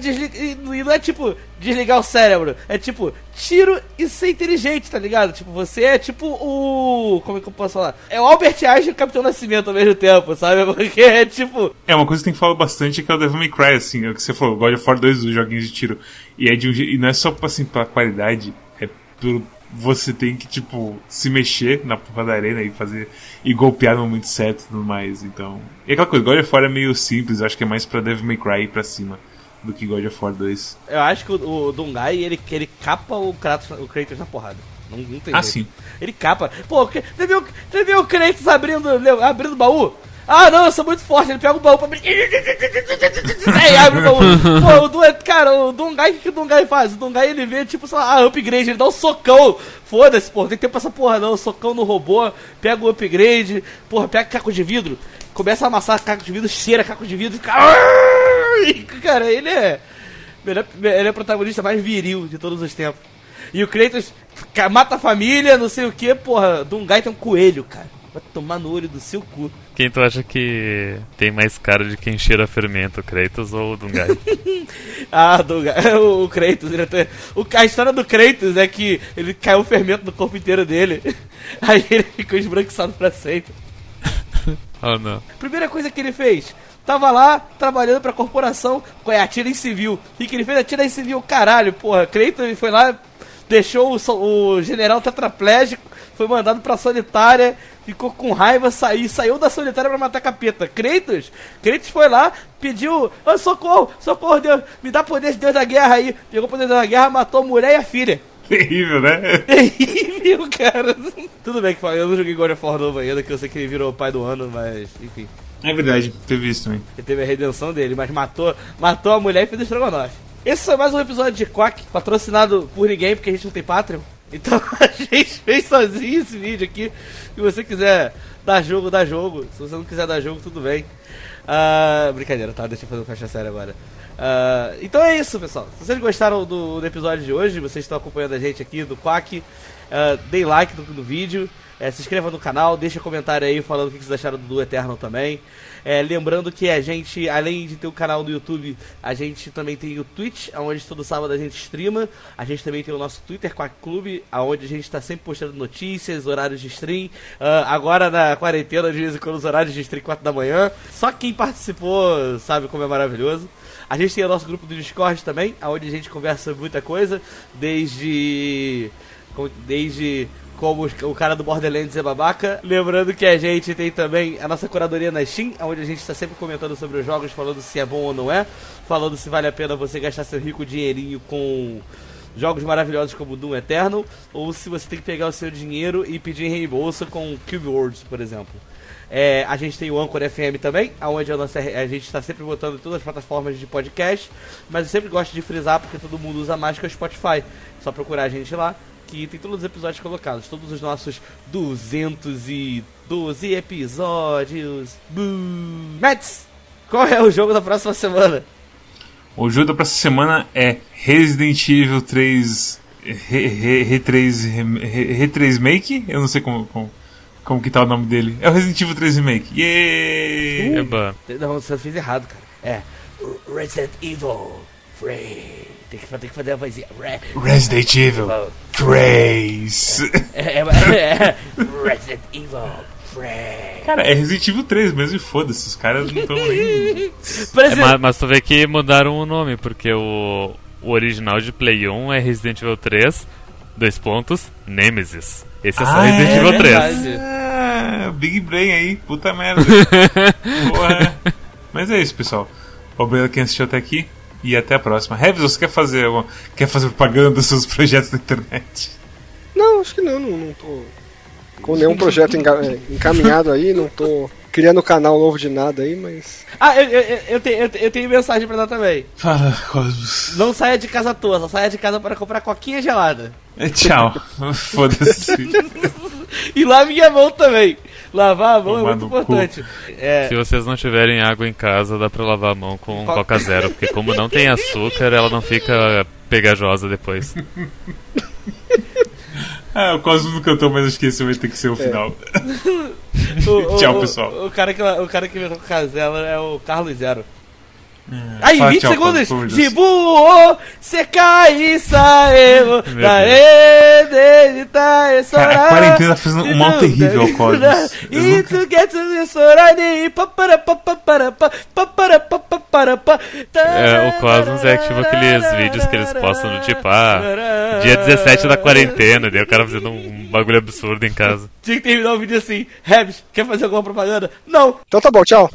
Desliga, e não é tipo desligar o cérebro, é tipo tiro e ser inteligente, tá ligado? Tipo, você é tipo o. Como é que eu posso falar? É o Albert Einstein e o Capitão Nascimento ao mesmo tempo, sabe? Porque é tipo. É, uma coisa que tem que falar bastante é que é o Devil May Cry, assim, é o que você falou, God of War 2, os joguinhos de tiro. E, é de um, e não é só assim pela qualidade, é pelo você tem que, tipo, se mexer na porra da arena e fazer. e golpear no momento certo e tudo mais. Então. E aquela coisa, God of War é meio simples, acho que é mais pra Devil May Cry ir pra cima do que God of War 2. Eu acho que o, o Dungai, ele, ele capa o Kratos, o Kratos na porrada. Não, não tem Ah, jeito. sim. Ele capa. Pô, você viu, você viu o Kratos abrindo, abrindo o baú? Ah, não, eu sou muito forte. Ele pega o baú pra abrir. Aí abre o baú. Pô, o Dungai, cara, o Dungai, o que, o Dungai faz? O Dungai, ele vê, tipo, sei lá, upgrade, ele dá um socão. Foda-se, pô, tem tempo pra essa porra não. Socão no robô, pega o upgrade, porra, pega caco de vidro, começa a amassar caco de vidro, cheira caco de vidro, fica cara, ele é. Ele é o protagonista mais viril de todos os tempos. E o Kratos mata a família, não sei o que, porra. Dungai tem um coelho, cara. Vai tomar no olho do seu cu. Quem tu acha que tem mais cara de quem cheira fermento, o Kratos ou o Dungai? ah, Dungai, o, o Kratos. Ele até, o, a história do Kratos é que ele caiu o fermento no corpo inteiro dele. Aí ele ficou esbranquiçado pra sempre. Oh, não. Primeira coisa que ele fez, Tava lá trabalhando pra corporação com a tira em civil. E que ele fez? Atira em civil, caralho, porra. Cleiton foi lá, deixou o, o general tetraplégico, foi mandado pra solitária, ficou com raiva, saiu, saiu da solitária pra matar capeta. Kratos, Kratos foi lá, pediu, oh, socorro, socorro, Deus, me dá poder de Deus da guerra aí. Pegou o poder da guerra, matou a mulher e a filha. Terrível, né? Terrível, cara. Tudo bem que eu não joguei God of War novo ainda, que eu sei que ele virou pai do ano, mas enfim. É verdade, teve isso também. Ele teve a redenção dele, mas matou, matou a mulher e fez o estrogonofe. Esse foi mais um episódio de Quack, patrocinado por ninguém, porque a gente não tem Patreon. Então a gente fez sozinho esse vídeo aqui. Se você quiser dar jogo, dá jogo. Se você não quiser dar jogo, tudo bem. Uh, brincadeira, tá? Deixa eu fazer um faixa sério agora. Uh, então é isso, pessoal. Se vocês gostaram do, do, episódio de hoje, vocês estão acompanhando a gente aqui do Quack, uh, deem like no, no vídeo, é, se inscreva no canal, deixa comentário aí falando o que vocês acharam do Eternal também. É, lembrando que a gente, além de ter o canal no YouTube, a gente também tem o Twitch, onde todo sábado a gente streama. A gente também tem o nosso Twitter Quack Clube, onde a gente está sempre postando notícias, horários de stream. Uh, agora na quarentena, de vez em quando, os horários de stream 4 da manhã. Só quem participou sabe como é maravilhoso. A gente tem o nosso grupo do Discord também, onde a gente conversa muita coisa, desde desde como o cara do Borderlands é babaca. Lembrando que a gente tem também a nossa curadoria na Steam, onde a gente está sempre comentando sobre os jogos, falando se é bom ou não é, falando se vale a pena você gastar seu rico dinheirinho com jogos maravilhosos como Doom Eternal, ou se você tem que pegar o seu dinheiro e pedir reembolso com Cube Worlds, por exemplo. É, a gente tem o Anchor FM também, onde a, nossa, a gente está sempre botando todas as plataformas de podcast, mas eu sempre gosto de frisar porque todo mundo usa mais que o Spotify. Só procurar a gente lá aqui, tem todos os episódios colocados, todos os nossos 212 episódios. Mets, qual é o jogo da próxima semana? O jogo da próxima semana é Resident Evil 3 Re-3 Re-3 Make? Eu não sei como, como, como, que tá o nome dele. É o Resident Evil 3 Remake. Yay! Uh, não, você fez errado, cara. É Resident Evil 3. Tem que, tem que fazer a vozinha. Re Resident Evil 3. É, é, é, Resident Evil 3. Cara, é Resident Evil 3 mesmo e foda-se, os caras não estão nem. É, mas, mas tu vê que mudaram o nome, porque o, o original de Play 1 é Resident Evil 3, dois pontos, Nemesis. Esse é só ah, Resident Evil 3. Ah, Big Brain aí, puta merda. Porra. Mas é isso, pessoal. Obrigado quem assistiu até aqui. E até a próxima. Revis, você quer fazer, quer fazer propaganda dos seus projetos na internet? Não, acho que não, não, não tô com nenhum projeto é, encaminhado aí, não tô criando canal novo de nada aí, mas. Ah, eu, eu, eu, tenho, eu, eu tenho mensagem pra dar também. Fala, Cosmos. Não saia de casa à toa, só saia de casa para comprar coquinha gelada. É, tchau. Foda-se. e lave minha mão também. Lavar a mão é muito importante. É... Se vocês não tiverem água em casa, dá pra lavar a mão com Co Coca Zero, porque como não tem açúcar, ela não fica pegajosa depois. Ah, o Cosmo não cantou, mas acho que esse vai ter que ser o é. final. o, Tchau, o, pessoal. O, o, cara que, o cara que inventou com Casella é o Carlos Zero. Aí, 20 tchau, segundos! Jibu, sekai, saeo, dae, tá, Cara, a quarentena tá fazendo um mal terrível ao sorani, papara, papara, papara, papara, É, o Cosmos é tipo aqueles vídeos que eles postam do tipo, ah, dia 17 da quarentena, daí o cara fazendo um bagulho absurdo em casa. Tinha que terminar o vídeo assim, Rebs, quer fazer alguma propaganda? Não! Então tá bom, tchau.